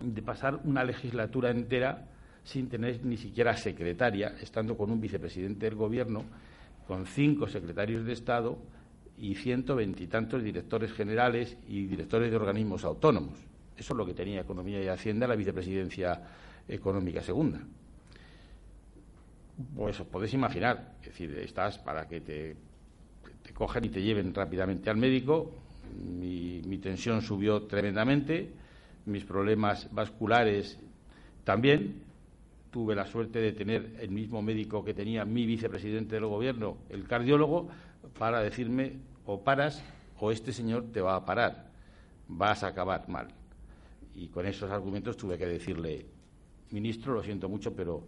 de pasar una legislatura entera sin tener ni siquiera secretaria, estando con un vicepresidente del Gobierno, con cinco secretarios de Estado y ciento veintitantos directores generales y directores de organismos autónomos. Eso es lo que tenía Economía y Hacienda, la vicepresidencia económica segunda. Pues os podéis imaginar, es decir, estás para que te, te cojan y te lleven rápidamente al médico. Mi, mi tensión subió tremendamente, mis problemas vasculares también. Tuve la suerte de tener el mismo médico que tenía mi vicepresidente del gobierno, el cardiólogo, para decirme o paras o este señor te va a parar, vas a acabar mal. Y con esos argumentos tuve que decirle, ministro, lo siento mucho, pero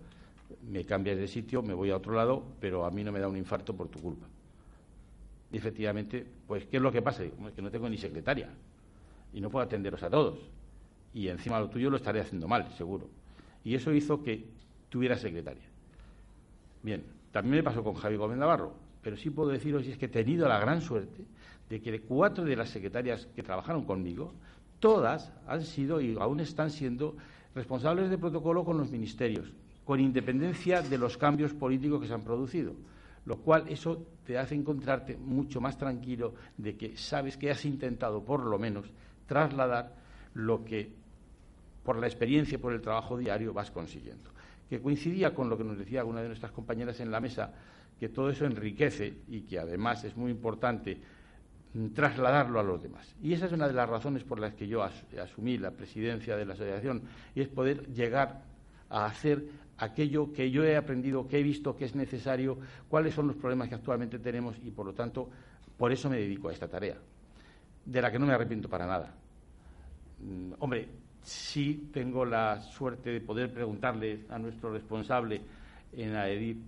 me cambias de sitio, me voy a otro lado, pero a mí no me da un infarto por tu culpa. Y efectivamente, pues, ¿qué es lo que pasa? Es que no tengo ni secretaria y no puedo atenderos a todos. Y encima lo tuyo lo estaré haciendo mal, seguro. Y eso hizo que tuviera secretaria. Bien, también me pasó con Javi Gómez Navarro, pero sí puedo deciros es que he tenido la gran suerte de que cuatro de las secretarias que trabajaron conmigo, todas han sido y aún están siendo responsables de protocolo con los ministerios con independencia de los cambios políticos que se han producido. Lo cual eso te hace encontrarte mucho más tranquilo de que sabes que has intentado, por lo menos, trasladar lo que, por la experiencia y por el trabajo diario, vas consiguiendo. Que coincidía con lo que nos decía una de nuestras compañeras en la mesa, que todo eso enriquece y que además es muy importante trasladarlo a los demás. Y esa es una de las razones por las que yo asumí la presidencia de la asociación, y es poder llegar a hacer aquello que yo he aprendido, que he visto que es necesario, cuáles son los problemas que actualmente tenemos y, por lo tanto, por eso me dedico a esta tarea, de la que no me arrepiento para nada. Mm, hombre, sí tengo la suerte de poder preguntarle a nuestro responsable en AEDIP,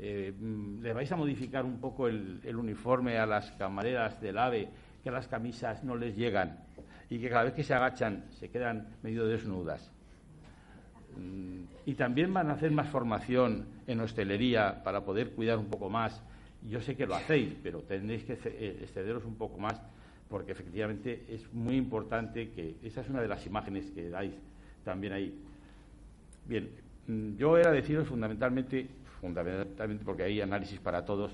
eh, mm, ¿le vais a modificar un poco el, el uniforme a las camareras del AVE, que las camisas no les llegan y que cada vez que se agachan se quedan medio desnudas? Y también van a hacer más formación en hostelería para poder cuidar un poco más. Yo sé que lo hacéis, pero tendréis que eh, excederos un poco más porque efectivamente es muy importante que esa es una de las imágenes que dais también ahí. Bien, mm, yo era deciros fundamentalmente, fundamentalmente porque hay análisis para todos,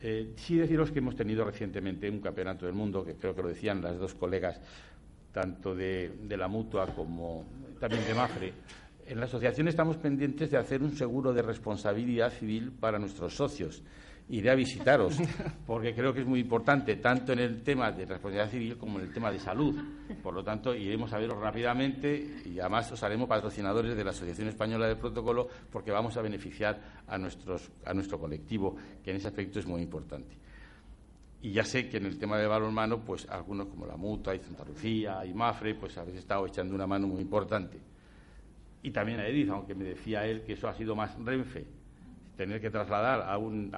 eh, sí deciros que hemos tenido recientemente un campeonato del mundo, que creo que lo decían las dos colegas, tanto de, de la mutua como también de Mafre, en la asociación estamos pendientes de hacer un seguro de responsabilidad civil para nuestros socios. Iré a visitaros, *laughs* porque creo que es muy importante, tanto en el tema de responsabilidad civil como en el tema de salud. Por lo tanto, iremos a veros rápidamente y además os haremos patrocinadores de la Asociación Española del Protocolo, porque vamos a beneficiar a, nuestros, a nuestro colectivo, que en ese aspecto es muy importante. Y ya sé que en el tema de balonmano, pues algunos como la Mutua y Santa Lucía y Mafre, pues habéis estado echando una mano muy importante y también a Edith, aunque me decía él que eso ha sido más Renfe, tener que trasladar a, un,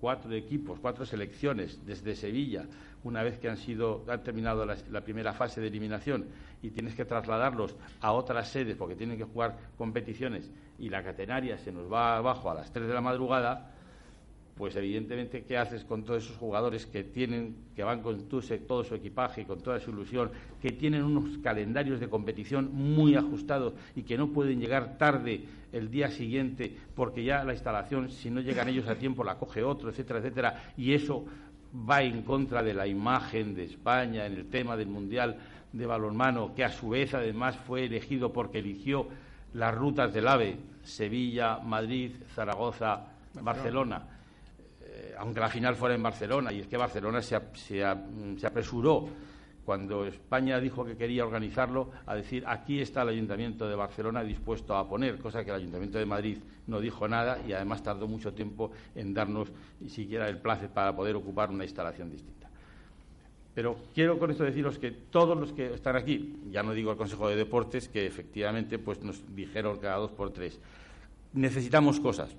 cuatro equipos, cuatro selecciones desde Sevilla, una vez que han sido han terminado la, primera fase de eliminación y tienes que trasladarlos a otras sedes porque tienen que jugar competiciones y la catenaria se nos va abajo a las tres de la madrugada, pues evidentemente, ¿qué haces con todos esos jugadores que tienen, que van con todo su equipaje, con toda su ilusión, que tienen unos calendarios de competición muy ajustados y que no pueden llegar tarde el día siguiente porque ya la instalación, si no llegan ellos a tiempo, la coge otro, etcétera, etcétera, y eso va en contra de la imagen de España en el tema del Mundial de balonmano, que a su vez además fue elegido porque eligió las rutas del AVE, Sevilla, Madrid, Zaragoza, Barcelona aunque la final fuera en Barcelona, y es que Barcelona se, apresuró cuando España dijo que quería organizarlo a decir aquí está el Ayuntamiento de Barcelona dispuesto a poner, cosa que el Ayuntamiento de Madrid no dijo nada y además tardó mucho tiempo en darnos siquiera el placer para poder ocupar una instalación distinta. Pero quiero con esto deciros que todos los que están aquí, ya no digo el Consejo de Deportes, que efectivamente pues nos dijeron cada dos por tres, necesitamos cosas.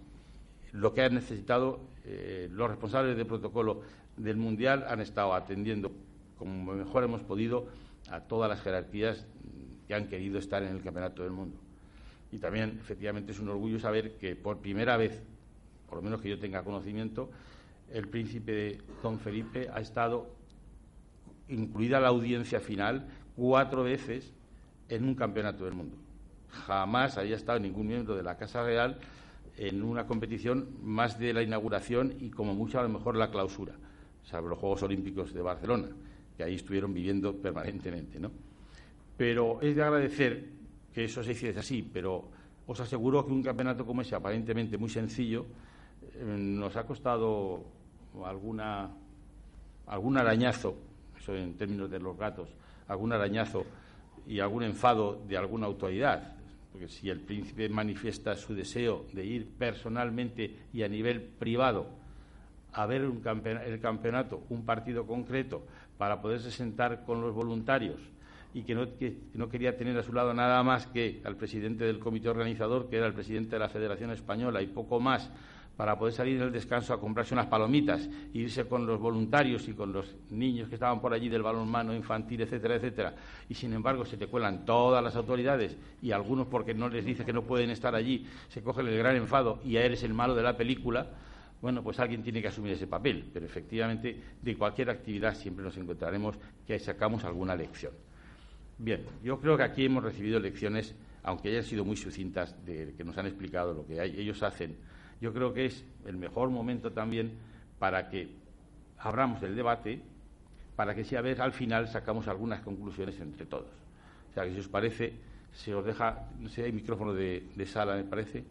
Lo que han necesitado eh, los responsables de protocolo del Mundial han estado atendiendo como mejor hemos podido a todas las jerarquías que han querido estar en el Campeonato del Mundo. Y también, efectivamente, es un orgullo saber que por primera vez, por lo menos que yo tenga conocimiento, el príncipe Don Felipe ha estado incluida la audiencia final cuatro veces en un campeonato del mundo. Jamás había estado ningún miembro de la Casa Real en una competición más de la inauguración y como mucho a lo mejor la clausura, salvo los Juegos Olímpicos de Barcelona, que ahí estuvieron viviendo permanentemente, ¿no? Pero es de agradecer que eso se hiciese así, pero os aseguro que un campeonato como ese, aparentemente muy sencillo, eh, nos ha costado alguna, algún arañazo, eso en términos de los gatos, algún arañazo y algún enfado de alguna autoridad porque si el príncipe manifiesta su deseo de ir personalmente y a nivel privado a ver el campeonato, un partido concreto, para poderse sentar con los voluntarios y que no, que no, quería tener a su lado nada más que al presidente del comité organizador, que era el presidente de la Federación Española, y poco más, para poder salir en el descanso a comprarse unas palomitas irse con los voluntarios y con los niños que estaban por allí del balonmano infantil, etcétera, etcétera. Y sin embargo se te cuelan todas las autoridades y algunos porque no les dice que no pueden estar allí, se cogen el gran enfado y ya eres el malo de la película. Bueno, pues alguien tiene que asumir ese papel, pero efectivamente de cualquier actividad siempre nos encontraremos que sacamos alguna lección. Bien, yo creo que aquí hemos recibido lecciones, aunque hayan sido muy sucintas, de que nos han explicado lo que ellos hacen yo creo que es el mejor momento también para que abramos el debate, para que si a ver al final sacamos algunas conclusiones entre todos. O sea, que si os parece, se os deja, no sé, hay micrófono de, sala, me parece.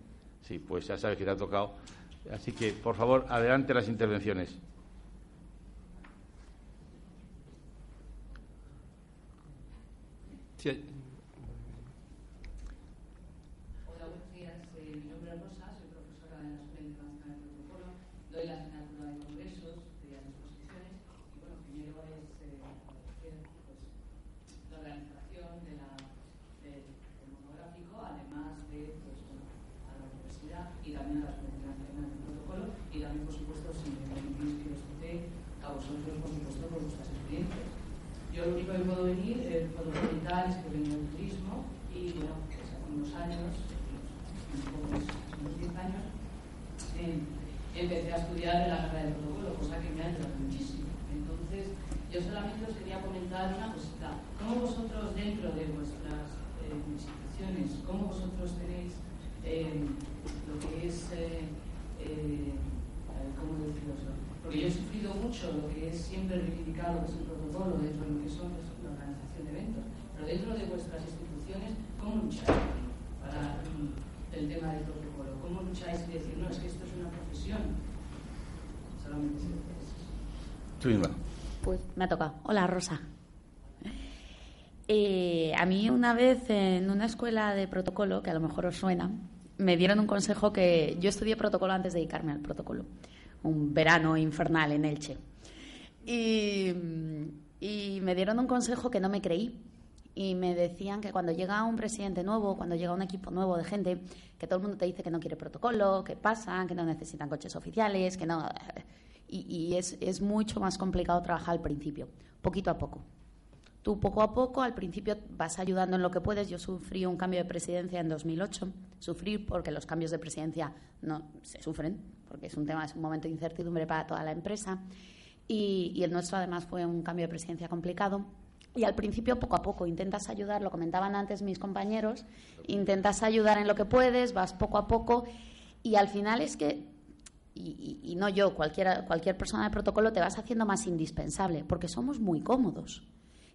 Sí, pues ya sabes que te ha tocado. Así que, por favor, adelante las intervenciones. Sí, empecé a estudiar en la carrera de protocolo, cosa que me ha ayudado muchísimo. Entonces, yo solamente os quería comentar una cosita. ¿Cómo vosotros dentro de vuestras eh, instituciones, cómo vosotros tenéis eh, lo que es, eh, eh ¿cómo decirlo? Porque yo he sufrido mucho lo que es siempre reivindicado, que es el protocolo, dentro de lo que son la organización de eventos. Pero dentro de vuestras instituciones, ¿cómo lucháis para el tema del protocolo? ¿Cómo lucháis y decir, no, es que esto es una pues me ha tocado. Hola, Rosa. Eh, a mí una vez en una escuela de protocolo, que a lo mejor os suena, me dieron un consejo que yo estudié protocolo antes de dedicarme al protocolo. Un verano infernal en Elche. Y, y me dieron un consejo que no me creí, y me decían que cuando llega un presidente nuevo, cuando llega un equipo nuevo de gente, que todo el mundo te dice que no quiere protocolo, que pasan, que no necesitan coches oficiales, que no. Y, es, es, mucho más complicado trabajar al principio, poquito a poco. Tú poco a poco, al principio vas ayudando en lo que puedes. Yo sufrí un cambio de presidencia en 2008. Sufrí porque los cambios de presidencia no se sufren, porque es un tema, es un momento de incertidumbre para toda la empresa. Y, el nuestro además fue un cambio de presidencia complicado. Y al principio, poco a poco, intentas ayudar, lo comentaban antes mis compañeros, intentas ayudar en lo que puedes, vas poco a poco y al final es que, y, no yo, cualquier, cualquier persona de protocolo te vas haciendo más indispensable, porque somos muy cómodos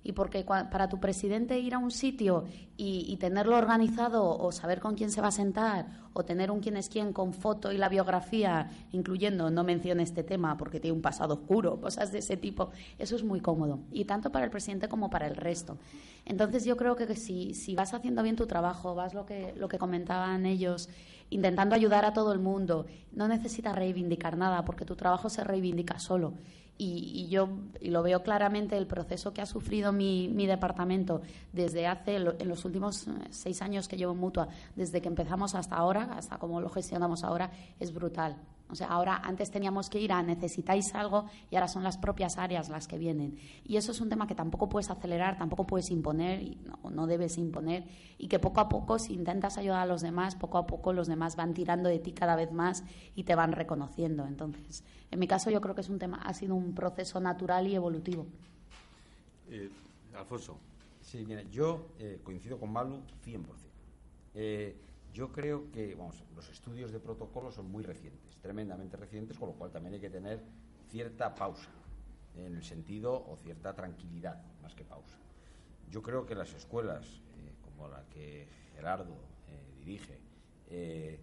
y porque para tu presidente ir a un sitio y, tenerlo organizado o saber con quién se va a sentar o tener un quién es quién con foto y la biografía, incluyendo no mencione este tema porque tiene un pasado oscuro, cosas de ese tipo, eso es muy cómodo. Y tanto para el presidente como para el resto. Entonces yo creo que si, si vas haciendo bien tu trabajo, vas lo que, lo que comentaban ellos, intentando ayudar a todo el mundo, no necesitas reivindicar nada porque tu trabajo se reivindica solo y, yo y lo veo claramente el proceso que ha sufrido mi, mi departamento desde hace en los últimos eh, seis años que llevo en mutua desde que empezamos hasta ahora hasta cómo lo gestionamos ahora es brutal o sea, ahora antes teníamos que ir a necesitáis algo y ahora son las propias áreas las que vienen. Y eso es un tema que tampoco puedes acelerar, tampoco puedes imponer, y no, no debes imponer. Y que poco a poco, si intentas ayudar a los demás, poco a poco los demás van tirando de ti cada vez más y te van reconociendo. Entonces, en mi caso yo creo que es un tema, ha sido un proceso natural y evolutivo. Eh, Alfonso. Sí, mira, yo eh, coincido con Malu 100%. Eh, yo creo que vamos, los estudios de protocolo son muy recientes, tremendamente recientes, con lo cual también hay que tener cierta pausa, en el sentido, o cierta tranquilidad, más que pausa. Yo creo que las escuelas, eh, como la que Gerardo eh, dirige, eh,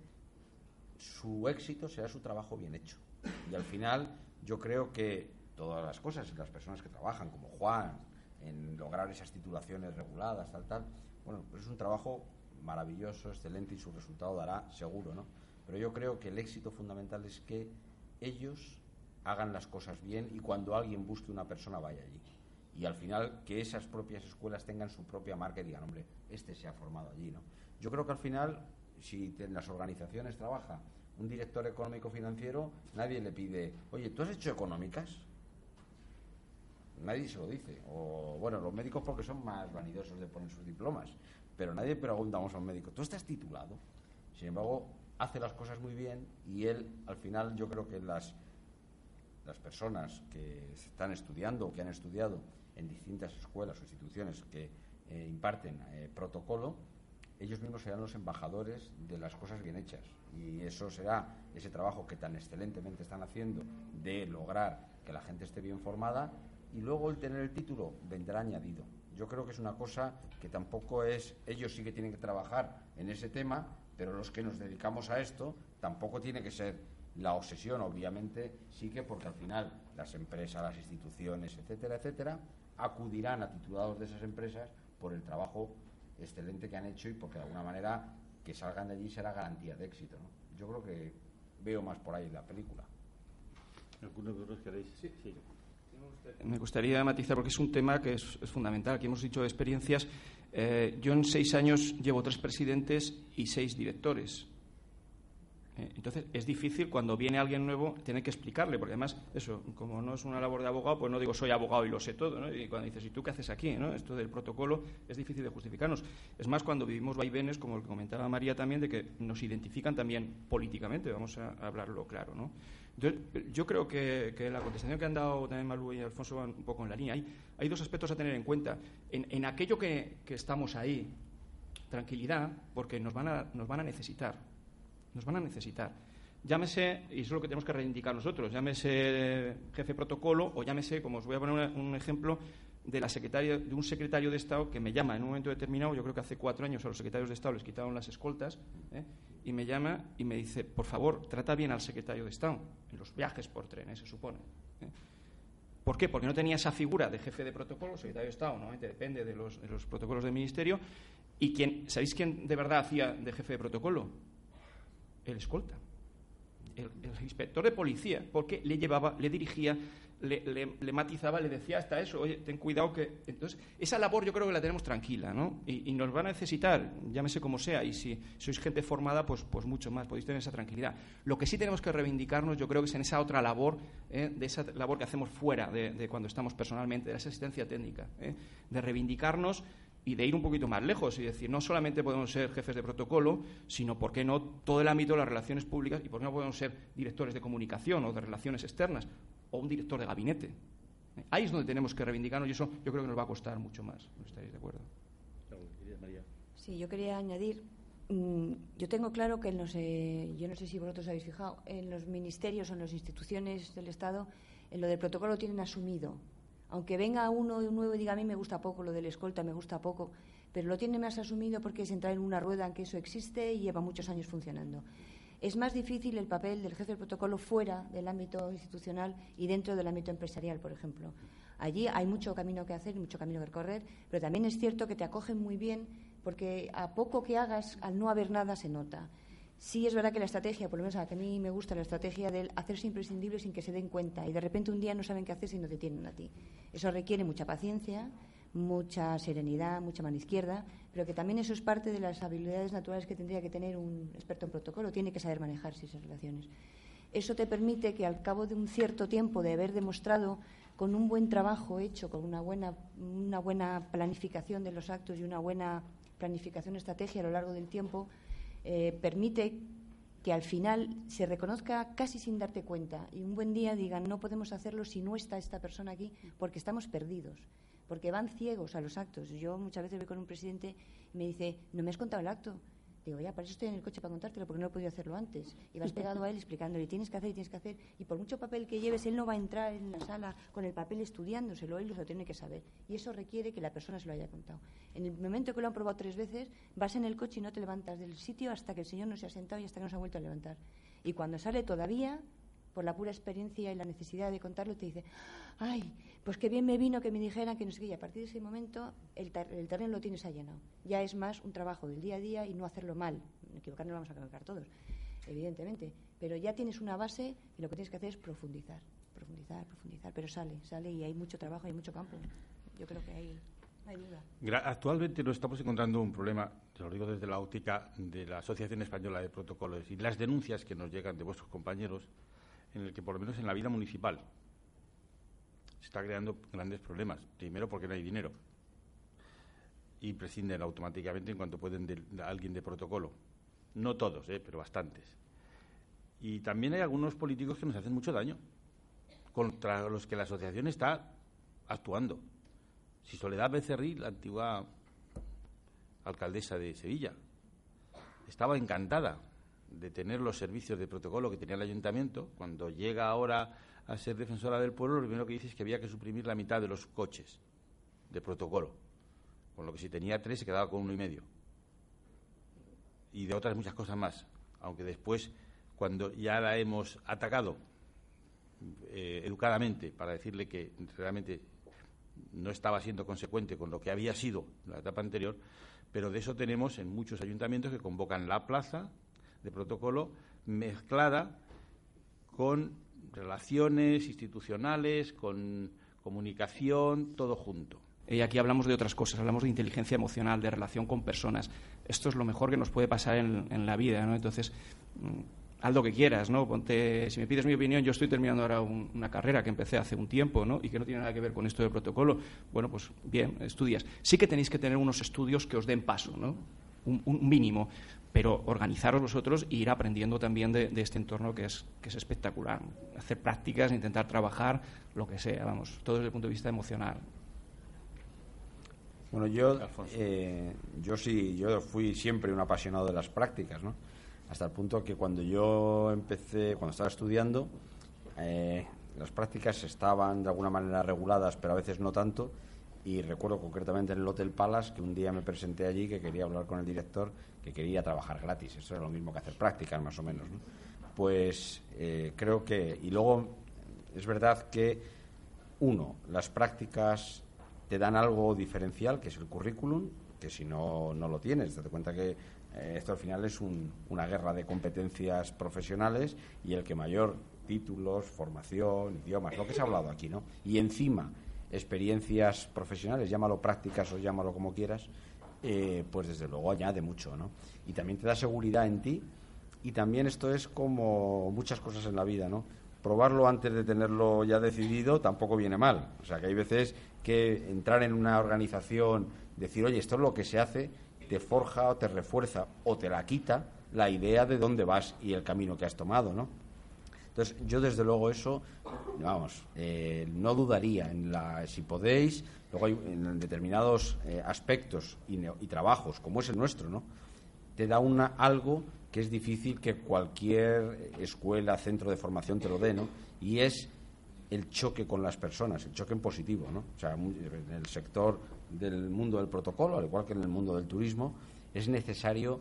su éxito será su trabajo bien hecho. Y al final, yo creo que todas las cosas, las personas que trabajan, como Juan, en lograr esas titulaciones reguladas, tal, tal, bueno, es un trabajo maravilloso, excelente y su resultado dará seguro, ¿no? Pero yo creo que el éxito fundamental es que ellos hagan las cosas bien y cuando alguien busque una persona vaya allí. Y al final que esas propias escuelas tengan su propia marca y digan, hombre, este se ha formado allí, ¿no? Yo creo que al final, si en las organizaciones trabaja un director económico financiero, nadie le pide, oye, ¿tú has hecho económicas? Nadie se lo dice. O, bueno, los médicos porque son más vanidosos de poner sus diplomas. Pero nadie preguntamos a un médico, ¿tú estás titulado? Sin embargo, hace las cosas muy bien y él, al final, yo creo que las, las personas que están estudiando o que han estudiado en distintas escuelas o instituciones que eh, imparten eh, protocolo, ellos mismos serán los embajadores de las cosas bien hechas. Y eso será ese trabajo que tan excelentemente están haciendo de lograr que la gente esté bien formada y luego el tener el título vendrá añadido. Yo creo que es una cosa que tampoco es, ellos sí que tienen que trabajar en ese tema, pero los que nos dedicamos a esto tampoco tiene que ser la obsesión, obviamente, sí que porque al final las empresas, las instituciones, etcétera, etcétera, acudirán a titulados de esas empresas por el trabajo excelente que han hecho y porque de alguna manera que salgan de allí será garantía de éxito. ¿no? Yo creo que veo más por ahí la película. ¿Alguno de vosotros queréis? Sí, sí. Me gustaría matizar porque es un tema que es, fundamental. Aquí hemos dicho experiencias. Eh, yo en seis años llevo tres presidentes y seis directores. Eh, entonces es difícil cuando viene alguien nuevo tener que explicarle, porque además, eso, como no es una labor de abogado, pues no digo soy abogado y lo sé todo, ¿no? Y cuando dices, ¿y tú qué haces aquí? ¿no? Esto del protocolo es difícil de justificarnos. Es más cuando vivimos vaivenes, como el que comentaba María también, de que nos identifican también políticamente, vamos a hablarlo claro, ¿no? Yo creo que, la contestación que han dado también Malú y Alfonso van un poco en la línea. Hay, hay dos aspectos a tener en cuenta. En, aquello que, estamos ahí, tranquilidad, porque nos van, a, nos van a necesitar. Nos van a necesitar. Llámese, y eso es lo que tenemos que reivindicar nosotros, llámese jefe protocolo o llámese, como os voy a poner un ejemplo, de, la secretaria, de un secretario de Estado que me llama en un momento determinado, yo creo que hace cuatro años a los secretarios de Estado les quitaron las escoltas, ¿eh? Y me llama y me dice, por favor, trata bien al secretario de Estado, en los viajes por tren, ¿eh? se supone. ¿eh? ¿Por qué? Porque no tenía esa figura de jefe de protocolo, secretario de Estado, normalmente depende de los, de los protocolos del ministerio, y quién, ¿sabéis quién de verdad hacía de jefe de protocolo? El escolta. El, inspector de policía, porque le llevaba, le dirigía, le, matizaba, le decía hasta eso, oye, ten cuidado que... Entonces, esa labor yo creo que la tenemos tranquila, ¿no? Y, nos van a necesitar, llámese como sea, y si sois gente formada, pues, pues mucho más, podéis tener esa tranquilidad. Lo que sí tenemos que reivindicarnos, yo creo que es en esa otra labor, ¿eh? de esa labor que hacemos fuera de, cuando estamos personalmente, de esa asistencia técnica, ¿eh? de reivindicarnos y de ir un poquito más lejos y decir, no solamente podemos ser jefes de protocolo, sino, ¿por qué no?, todo el ámbito de las relaciones públicas y por qué no podemos ser directores de comunicación o de relaciones externas o un director de gabinete. Ahí es donde tenemos que reivindicarnos y eso yo creo que nos va a costar mucho más. ¿No estáis de acuerdo? Sí, yo quería añadir, mm, yo tengo claro que en los, yo no sé si vosotros habéis fijado, en los ministerios o en las instituciones del Estado, en lo del protocolo tienen asumido aunque venga uno nuevo y diga a mí me gusta poco lo del escolta, me gusta poco, pero lo tiene más asumido porque es entrar en una rueda en que eso existe y lleva muchos años funcionando. Es más difícil el papel del jefe del protocolo fuera del ámbito institucional y dentro del ámbito empresarial, por ejemplo. Allí hay mucho camino que hacer y mucho camino que recorrer, pero también es cierto que te acogen muy bien porque a poco que hagas, al no haber nada, se nota. Sí es verdad que la estrategia, por lo menos a, a mí me gusta la estrategia del hacerse imprescindible sin que se den cuenta y de repente un día no saben qué hacer si no te tienen a ti. Eso requiere mucha paciencia, mucha serenidad, mucha mano izquierda, pero que también eso es parte de las habilidades naturales que tendría que tener un experto en protocolo. Tiene que saber manejarse esas relaciones. Eso te permite que al cabo de un cierto tiempo de haber demostrado con un buen trabajo hecho, con una buena, una buena planificación de los actos y una buena planificación estrategia a lo largo del tiempo, eh, permite que al final se reconozca casi sin darte cuenta y un buen día digan no podemos hacerlo si no está esta persona aquí porque estamos perdidos, porque van ciegos a los actos. Yo muchas veces voy con un presidente y me dice, no me has contado el acto. Digo, ya, para eso estoy en el coche para contártelo, porque no he podido hacerlo antes. Y vas pegado a él explicándole, tienes que hacer y tienes que hacer. Y por mucho papel que lleves, él no va a entrar en la sala con el papel estudiándoselo, él lo tiene que saber. Y eso requiere que la persona se lo haya contado. En el momento que lo han probado tres veces, vas en el coche y no te levantas del sitio hasta que el señor no se ha sentado y hasta que no se ha vuelto a levantar. Y cuando sale todavía, por la pura experiencia y la necesidad de contarlo, te dice, ay, pues qué bien me vino que me dijeran que no sé qué. Y a partir de ese momento, el, el terreno lo tienes allanado. Ya es más un trabajo del día a día y no hacerlo mal. Equivocarnos vamos a equivocar todos, evidentemente. Pero ya tienes una base y lo que tienes que hacer es profundizar, profundizar, profundizar. Pero sale, sale y hay mucho trabajo, hay mucho campo. Yo creo que hay. duda. Actualmente nos estamos encontrando un problema, te lo digo desde la óptica de la Asociación Española de Protocolos y las denuncias que nos llegan de vuestros compañeros en el que por lo menos en la vida municipal se está creando grandes problemas. Primero porque no hay dinero y prescinden automáticamente en cuanto pueden de, alguien de protocolo. No todos, eh, pero bastantes. Y también hay algunos políticos que nos hacen mucho daño, contra los que la asociación está actuando. Si Soledad Becerril, la antigua alcaldesa de Sevilla, estaba encantada de tener los servicios de protocolo que tenía el ayuntamiento, cuando llega ahora a ser defensora del pueblo, lo primero que dice es que había que suprimir la mitad de los coches de protocolo. Con lo que si tenía tres se quedaba con uno y medio. Y de otras muchas cosas más. Aunque después, cuando ya la hemos atacado eh, educadamente para decirle que realmente no estaba siendo consecuente con lo que había sido en la etapa anterior, pero de eso tenemos en muchos ayuntamientos que convocan la plaza de protocolo mezclada con relaciones institucionales, con comunicación, todo junto. Y aquí hablamos de otras cosas, hablamos de inteligencia emocional, de relación con personas. Esto es lo mejor que nos puede pasar en, la vida, ¿no? Entonces, mm, haz lo que quieras, ¿no? Ponte, si me pides mi opinión, yo estoy terminando ahora una carrera que empecé hace un tiempo, ¿no? Y que no tiene nada que ver con esto del protocolo. Bueno, pues bien, estudias. Sí que tenéis que tener unos estudios que os den paso, ¿no? un mínimo pero organizaros vosotros e ir aprendiendo también de, este entorno que es, que es espectacular. Hacer prácticas, intentar trabajar, lo que sea, vamos, todo desde el punto de vista emocional. Bueno, yo, eh, yo sí, yo fui siempre un apasionado de las prácticas, ¿no? Hasta el punto que cuando yo empecé, cuando estaba estudiando, eh, las prácticas estaban de alguna manera reguladas, pero a veces no tanto. Y recuerdo concretamente en el Hotel Palace que un día me presenté allí, que quería hablar con el director que quería trabajar gratis. Eso era lo mismo que hacer prácticas, más o menos. Pues eh, creo que. Y luego, es verdad que, uno, las prácticas te dan algo diferencial, que es el currículum, que si no, no lo tienes. Date cuenta que Eh, esto al final es una guerra de competencias profesionales y el que mayor títulos, formación, idiomas, lo que se ha hablado aquí, ¿no? Y encima experiencias profesionales, llámalo prácticas o llámalo como quieras, eh, pues desde luego añade mucho, ¿no? Y también te da seguridad en ti y también esto es como muchas cosas en la vida, ¿no? Probarlo antes de tenerlo ya decidido tampoco viene mal. O sea, que hay veces que entrar en una organización, decir, oye, esto es lo que se hace, te forja o te refuerza o te la quita la idea de dónde vas y el camino que has tomado, ¿no? Entonces, yo desde luego eso, vamos, eh, no dudaría en la, si podéis, luego hay en determinados eh, aspectos y, trabajos, como es el nuestro, ¿no? Te da una, algo que es difícil que cualquier escuela, centro de formación te lo dé, ¿no? Y es el choque con las personas, el choque en positivo, ¿no? O sea, en el sector del mundo del protocolo, al igual que en el mundo del turismo, es necesario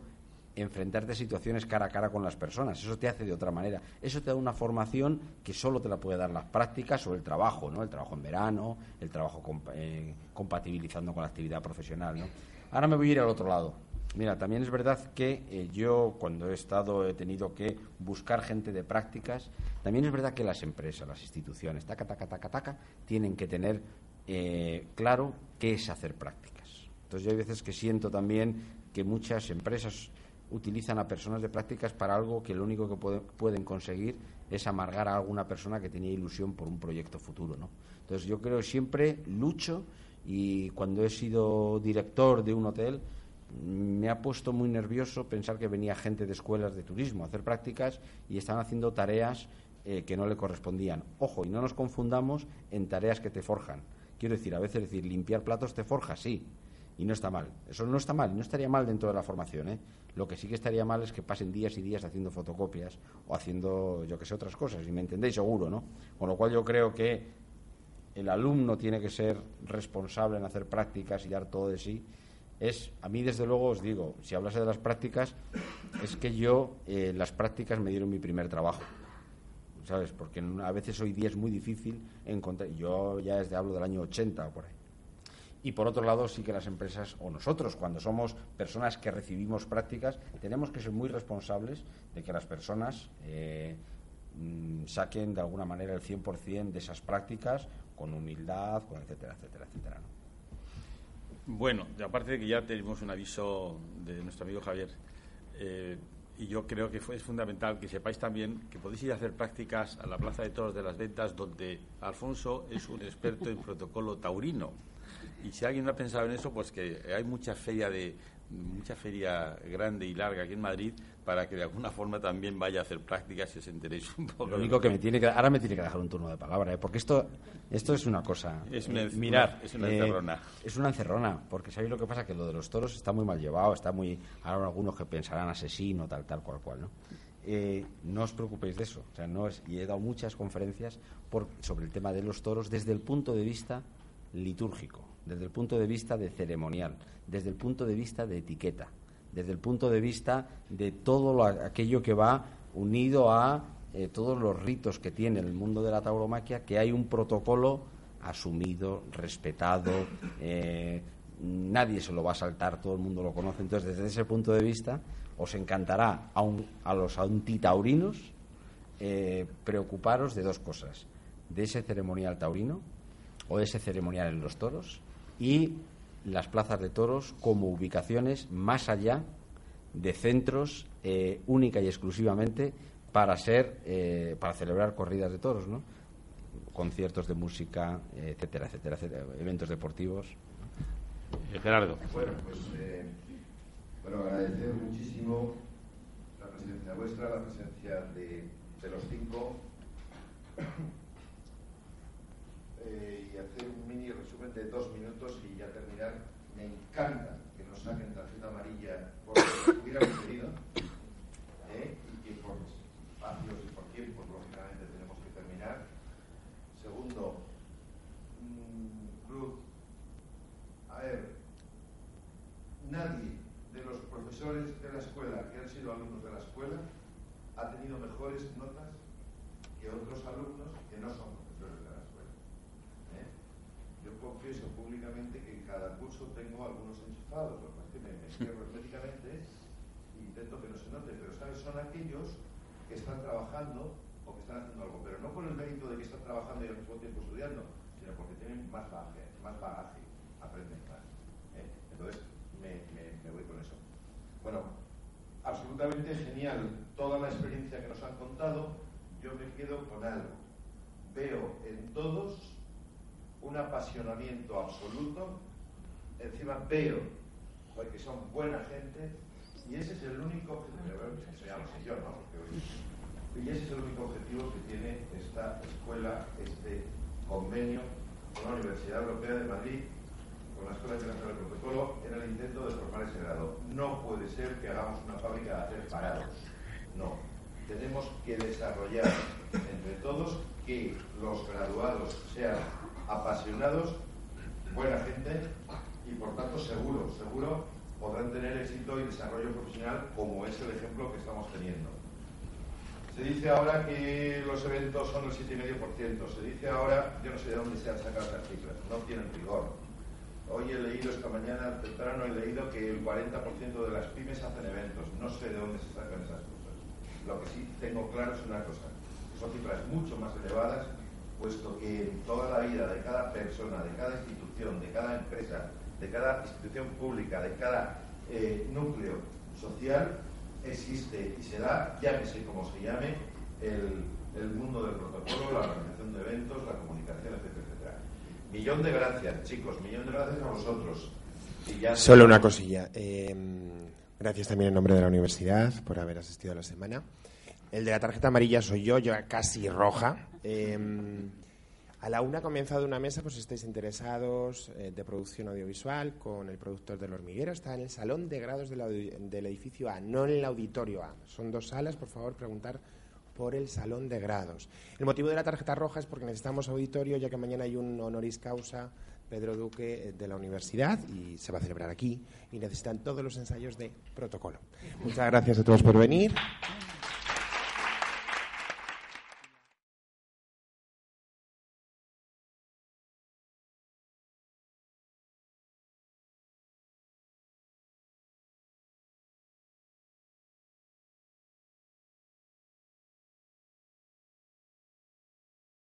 enfrentarte a situaciones cara a cara con las personas. Eso te hace de otra manera. Eso te da una formación que solo te la puede dar las prácticas o el trabajo, ¿no? El trabajo en verano, el trabajo eh, compatibilizando con la actividad profesional, ¿no? Ahora me voy a ir al otro lado. Mira, también es verdad que eh, yo cuando he estado he tenido que buscar gente de prácticas. También es verdad que las empresas, las instituciones, taca, taca, taca, taca, tienen que tener eh, claro qué es hacer prácticas. Entonces yo hay veces que siento también que muchas empresas utilizan a personas de prácticas para algo que lo único que pueden conseguir es amargar a alguna persona que tenía ilusión por un proyecto futuro. ¿no? Entonces yo creo siempre lucho y cuando he sido director de un hotel me ha puesto muy nervioso pensar que venía gente de escuelas de turismo a hacer prácticas y están haciendo tareas eh, que no le correspondían. Ojo, y no nos confundamos en tareas que te forjan. Quiero decir, a veces decir limpiar platos te forja, sí, y no está mal. Eso no está mal, no estaría mal dentro de la formación. ¿eh? Lo que sí que estaría mal es que pasen días y días haciendo fotocopias o haciendo, yo que sé, otras cosas. Y me entendéis seguro, ¿no? Con lo cual yo creo que el alumno tiene que ser responsable en hacer prácticas y dar todo de sí. Es, a mí desde luego os digo, si hablase de las prácticas, es que yo eh, las prácticas me dieron mi primer trabajo. ¿Sabes? Porque a veces hoy día es muy difícil encontrar. Yo ya desde hablo del año 80 o por ahí y por otro lado, sí que las empresas o nosotros, cuando somos personas que recibimos prácticas, tenemos que ser muy responsables de que las personas eh, mm, saquen de alguna manera el 100% de esas prácticas con humildad, con etcétera, etcétera, etcétera. Bueno, aparte de que ya tenemos un aviso de nuestro amigo Javier, eh, y yo creo que es fundamental que sepáis también que podéis ir a hacer prácticas a la Plaza de Toros de las Ventas, donde Alfonso es un experto en protocolo taurino. Y si alguien no ha pensado en eso, pues que hay mucha feria de mucha feria grande y larga aquí en Madrid para que de alguna forma también vaya a hacer prácticas y os enteréis un poco. Lo único que me tiene que ahora me tiene que dejar un turno de palabra, ¿eh? porque esto esto es una cosa. Es una, eh, mirar, es una encerrona. Eh, es una encerrona, porque sabéis lo que pasa que lo de los toros está muy mal llevado, está muy ahora algunos que pensarán asesino tal tal cual cual, ¿no? no os preocupéis de eso, o sea, no es, y he dado muchas conferencias por, sobre el tema de los toros desde el punto de vista litúrgico desde el punto de vista de ceremonial, desde el punto de vista de etiqueta, desde el punto de vista de todo aquello que va unido a eh, todos los ritos que tiene el mundo de la tauromaquia, que hay un protocolo asumido, respetado, eh, nadie se lo va a saltar, todo el mundo lo conoce. Entonces, desde ese punto de vista, os encantará a, a los antitaurinos eh, preocuparos de dos cosas, de ese ceremonial taurino o de ese ceremonial en los toros y las plazas de toros como ubicaciones más allá de centros eh, única y exclusivamente para ser eh, para celebrar corridas de toros, ¿no? conciertos de música, etcétera, etcétera, etcétera, eventos deportivos. Eh, Gerardo. Bueno, pues bueno, agradecer muchísimo la presencia vuestra, la presencia de, de los cinco eh, y hacer un mini resumen de dos minutos y ya terminar. Me encanta que nos saquen tarjeta amarilla porque hubiéramos querido ¿eh? y que por espacios y por tiempo, lógicamente, tenemos que terminar. Segundo, Cruz, mm, a ver, nadie de los profesores de la escuela que han sido alumnos de la escuela ha tenido mejores notas que otros alumnos que no son confieso públicamente que en cada curso tengo algunos enchufados, lo que me, me cierro herméticamente intento que no se note, pero ¿sabes? Son aquellos que están trabajando o que están haciendo algo, pero no por el mérito de que están trabajando y al mismo tiempo estudiando, sino porque tienen más bagaje, más bagaje aprenden más. ¿eh? Entonces, me, me voy con eso. Bueno, absolutamente genial toda la experiencia que nos han contado, yo me quedo con algo. Veo en todos un apasionamiento absoluto, encima veo que son buena gente, y ese es el único objetivo, Y ese es el único objetivo que tiene esta escuela, este convenio con la Universidad Europea de Madrid, con la Escuela Internacional del Protocolo, en el intento de formar ese grado. No puede ser que hagamos una fábrica de hacer parados. No. Tenemos que desarrollar entre todos que los graduados sean apasionados, buena gente y por tanto seguros, seguro podrán tener éxito y desarrollo profesional como es el ejemplo que estamos teniendo. Se dice ahora que los eventos son el 7,5%. Se dice ahora, yo no sé de dónde se han sacado estas cifras, no tienen rigor. Hoy he leído esta mañana, temprano he leído que el 40% de las pymes hacen eventos. No sé de dónde se sacan esas cosas. Lo que sí tengo claro es una cosa, son cifras mucho más elevadas, puesto que en toda la vida de cada persona, de cada institución, de cada empresa, de cada institución pública, de cada eh, núcleo social, existe y será, llámese como se llame, el, el, mundo del protocolo, la organización de eventos, la comunicación, etcétera, etcétera. Millón de gracias, chicos, millón de gracias a vosotros. Solo una cosilla. Em, gracias también en nombre de la universidad por haber asistido a la semana. El de la tarjeta amarilla soy yo, yo casi roja. Em, a la una ha comenzado una mesa, pues si estáis interesados, eh, de producción audiovisual con el productor del hormiguero. Está en el salón de grados del, edificio A, no en el auditorio A. Son dos salas, por favor, preguntar por el salón de grados. El motivo de la tarjeta roja es porque necesitamos auditorio, ya que mañana hay un honoris causa Pedro Duque eh, de la universidad y se va a celebrar aquí y necesitan todos los ensayos de protocolo. Muchas gracias a todos por venir.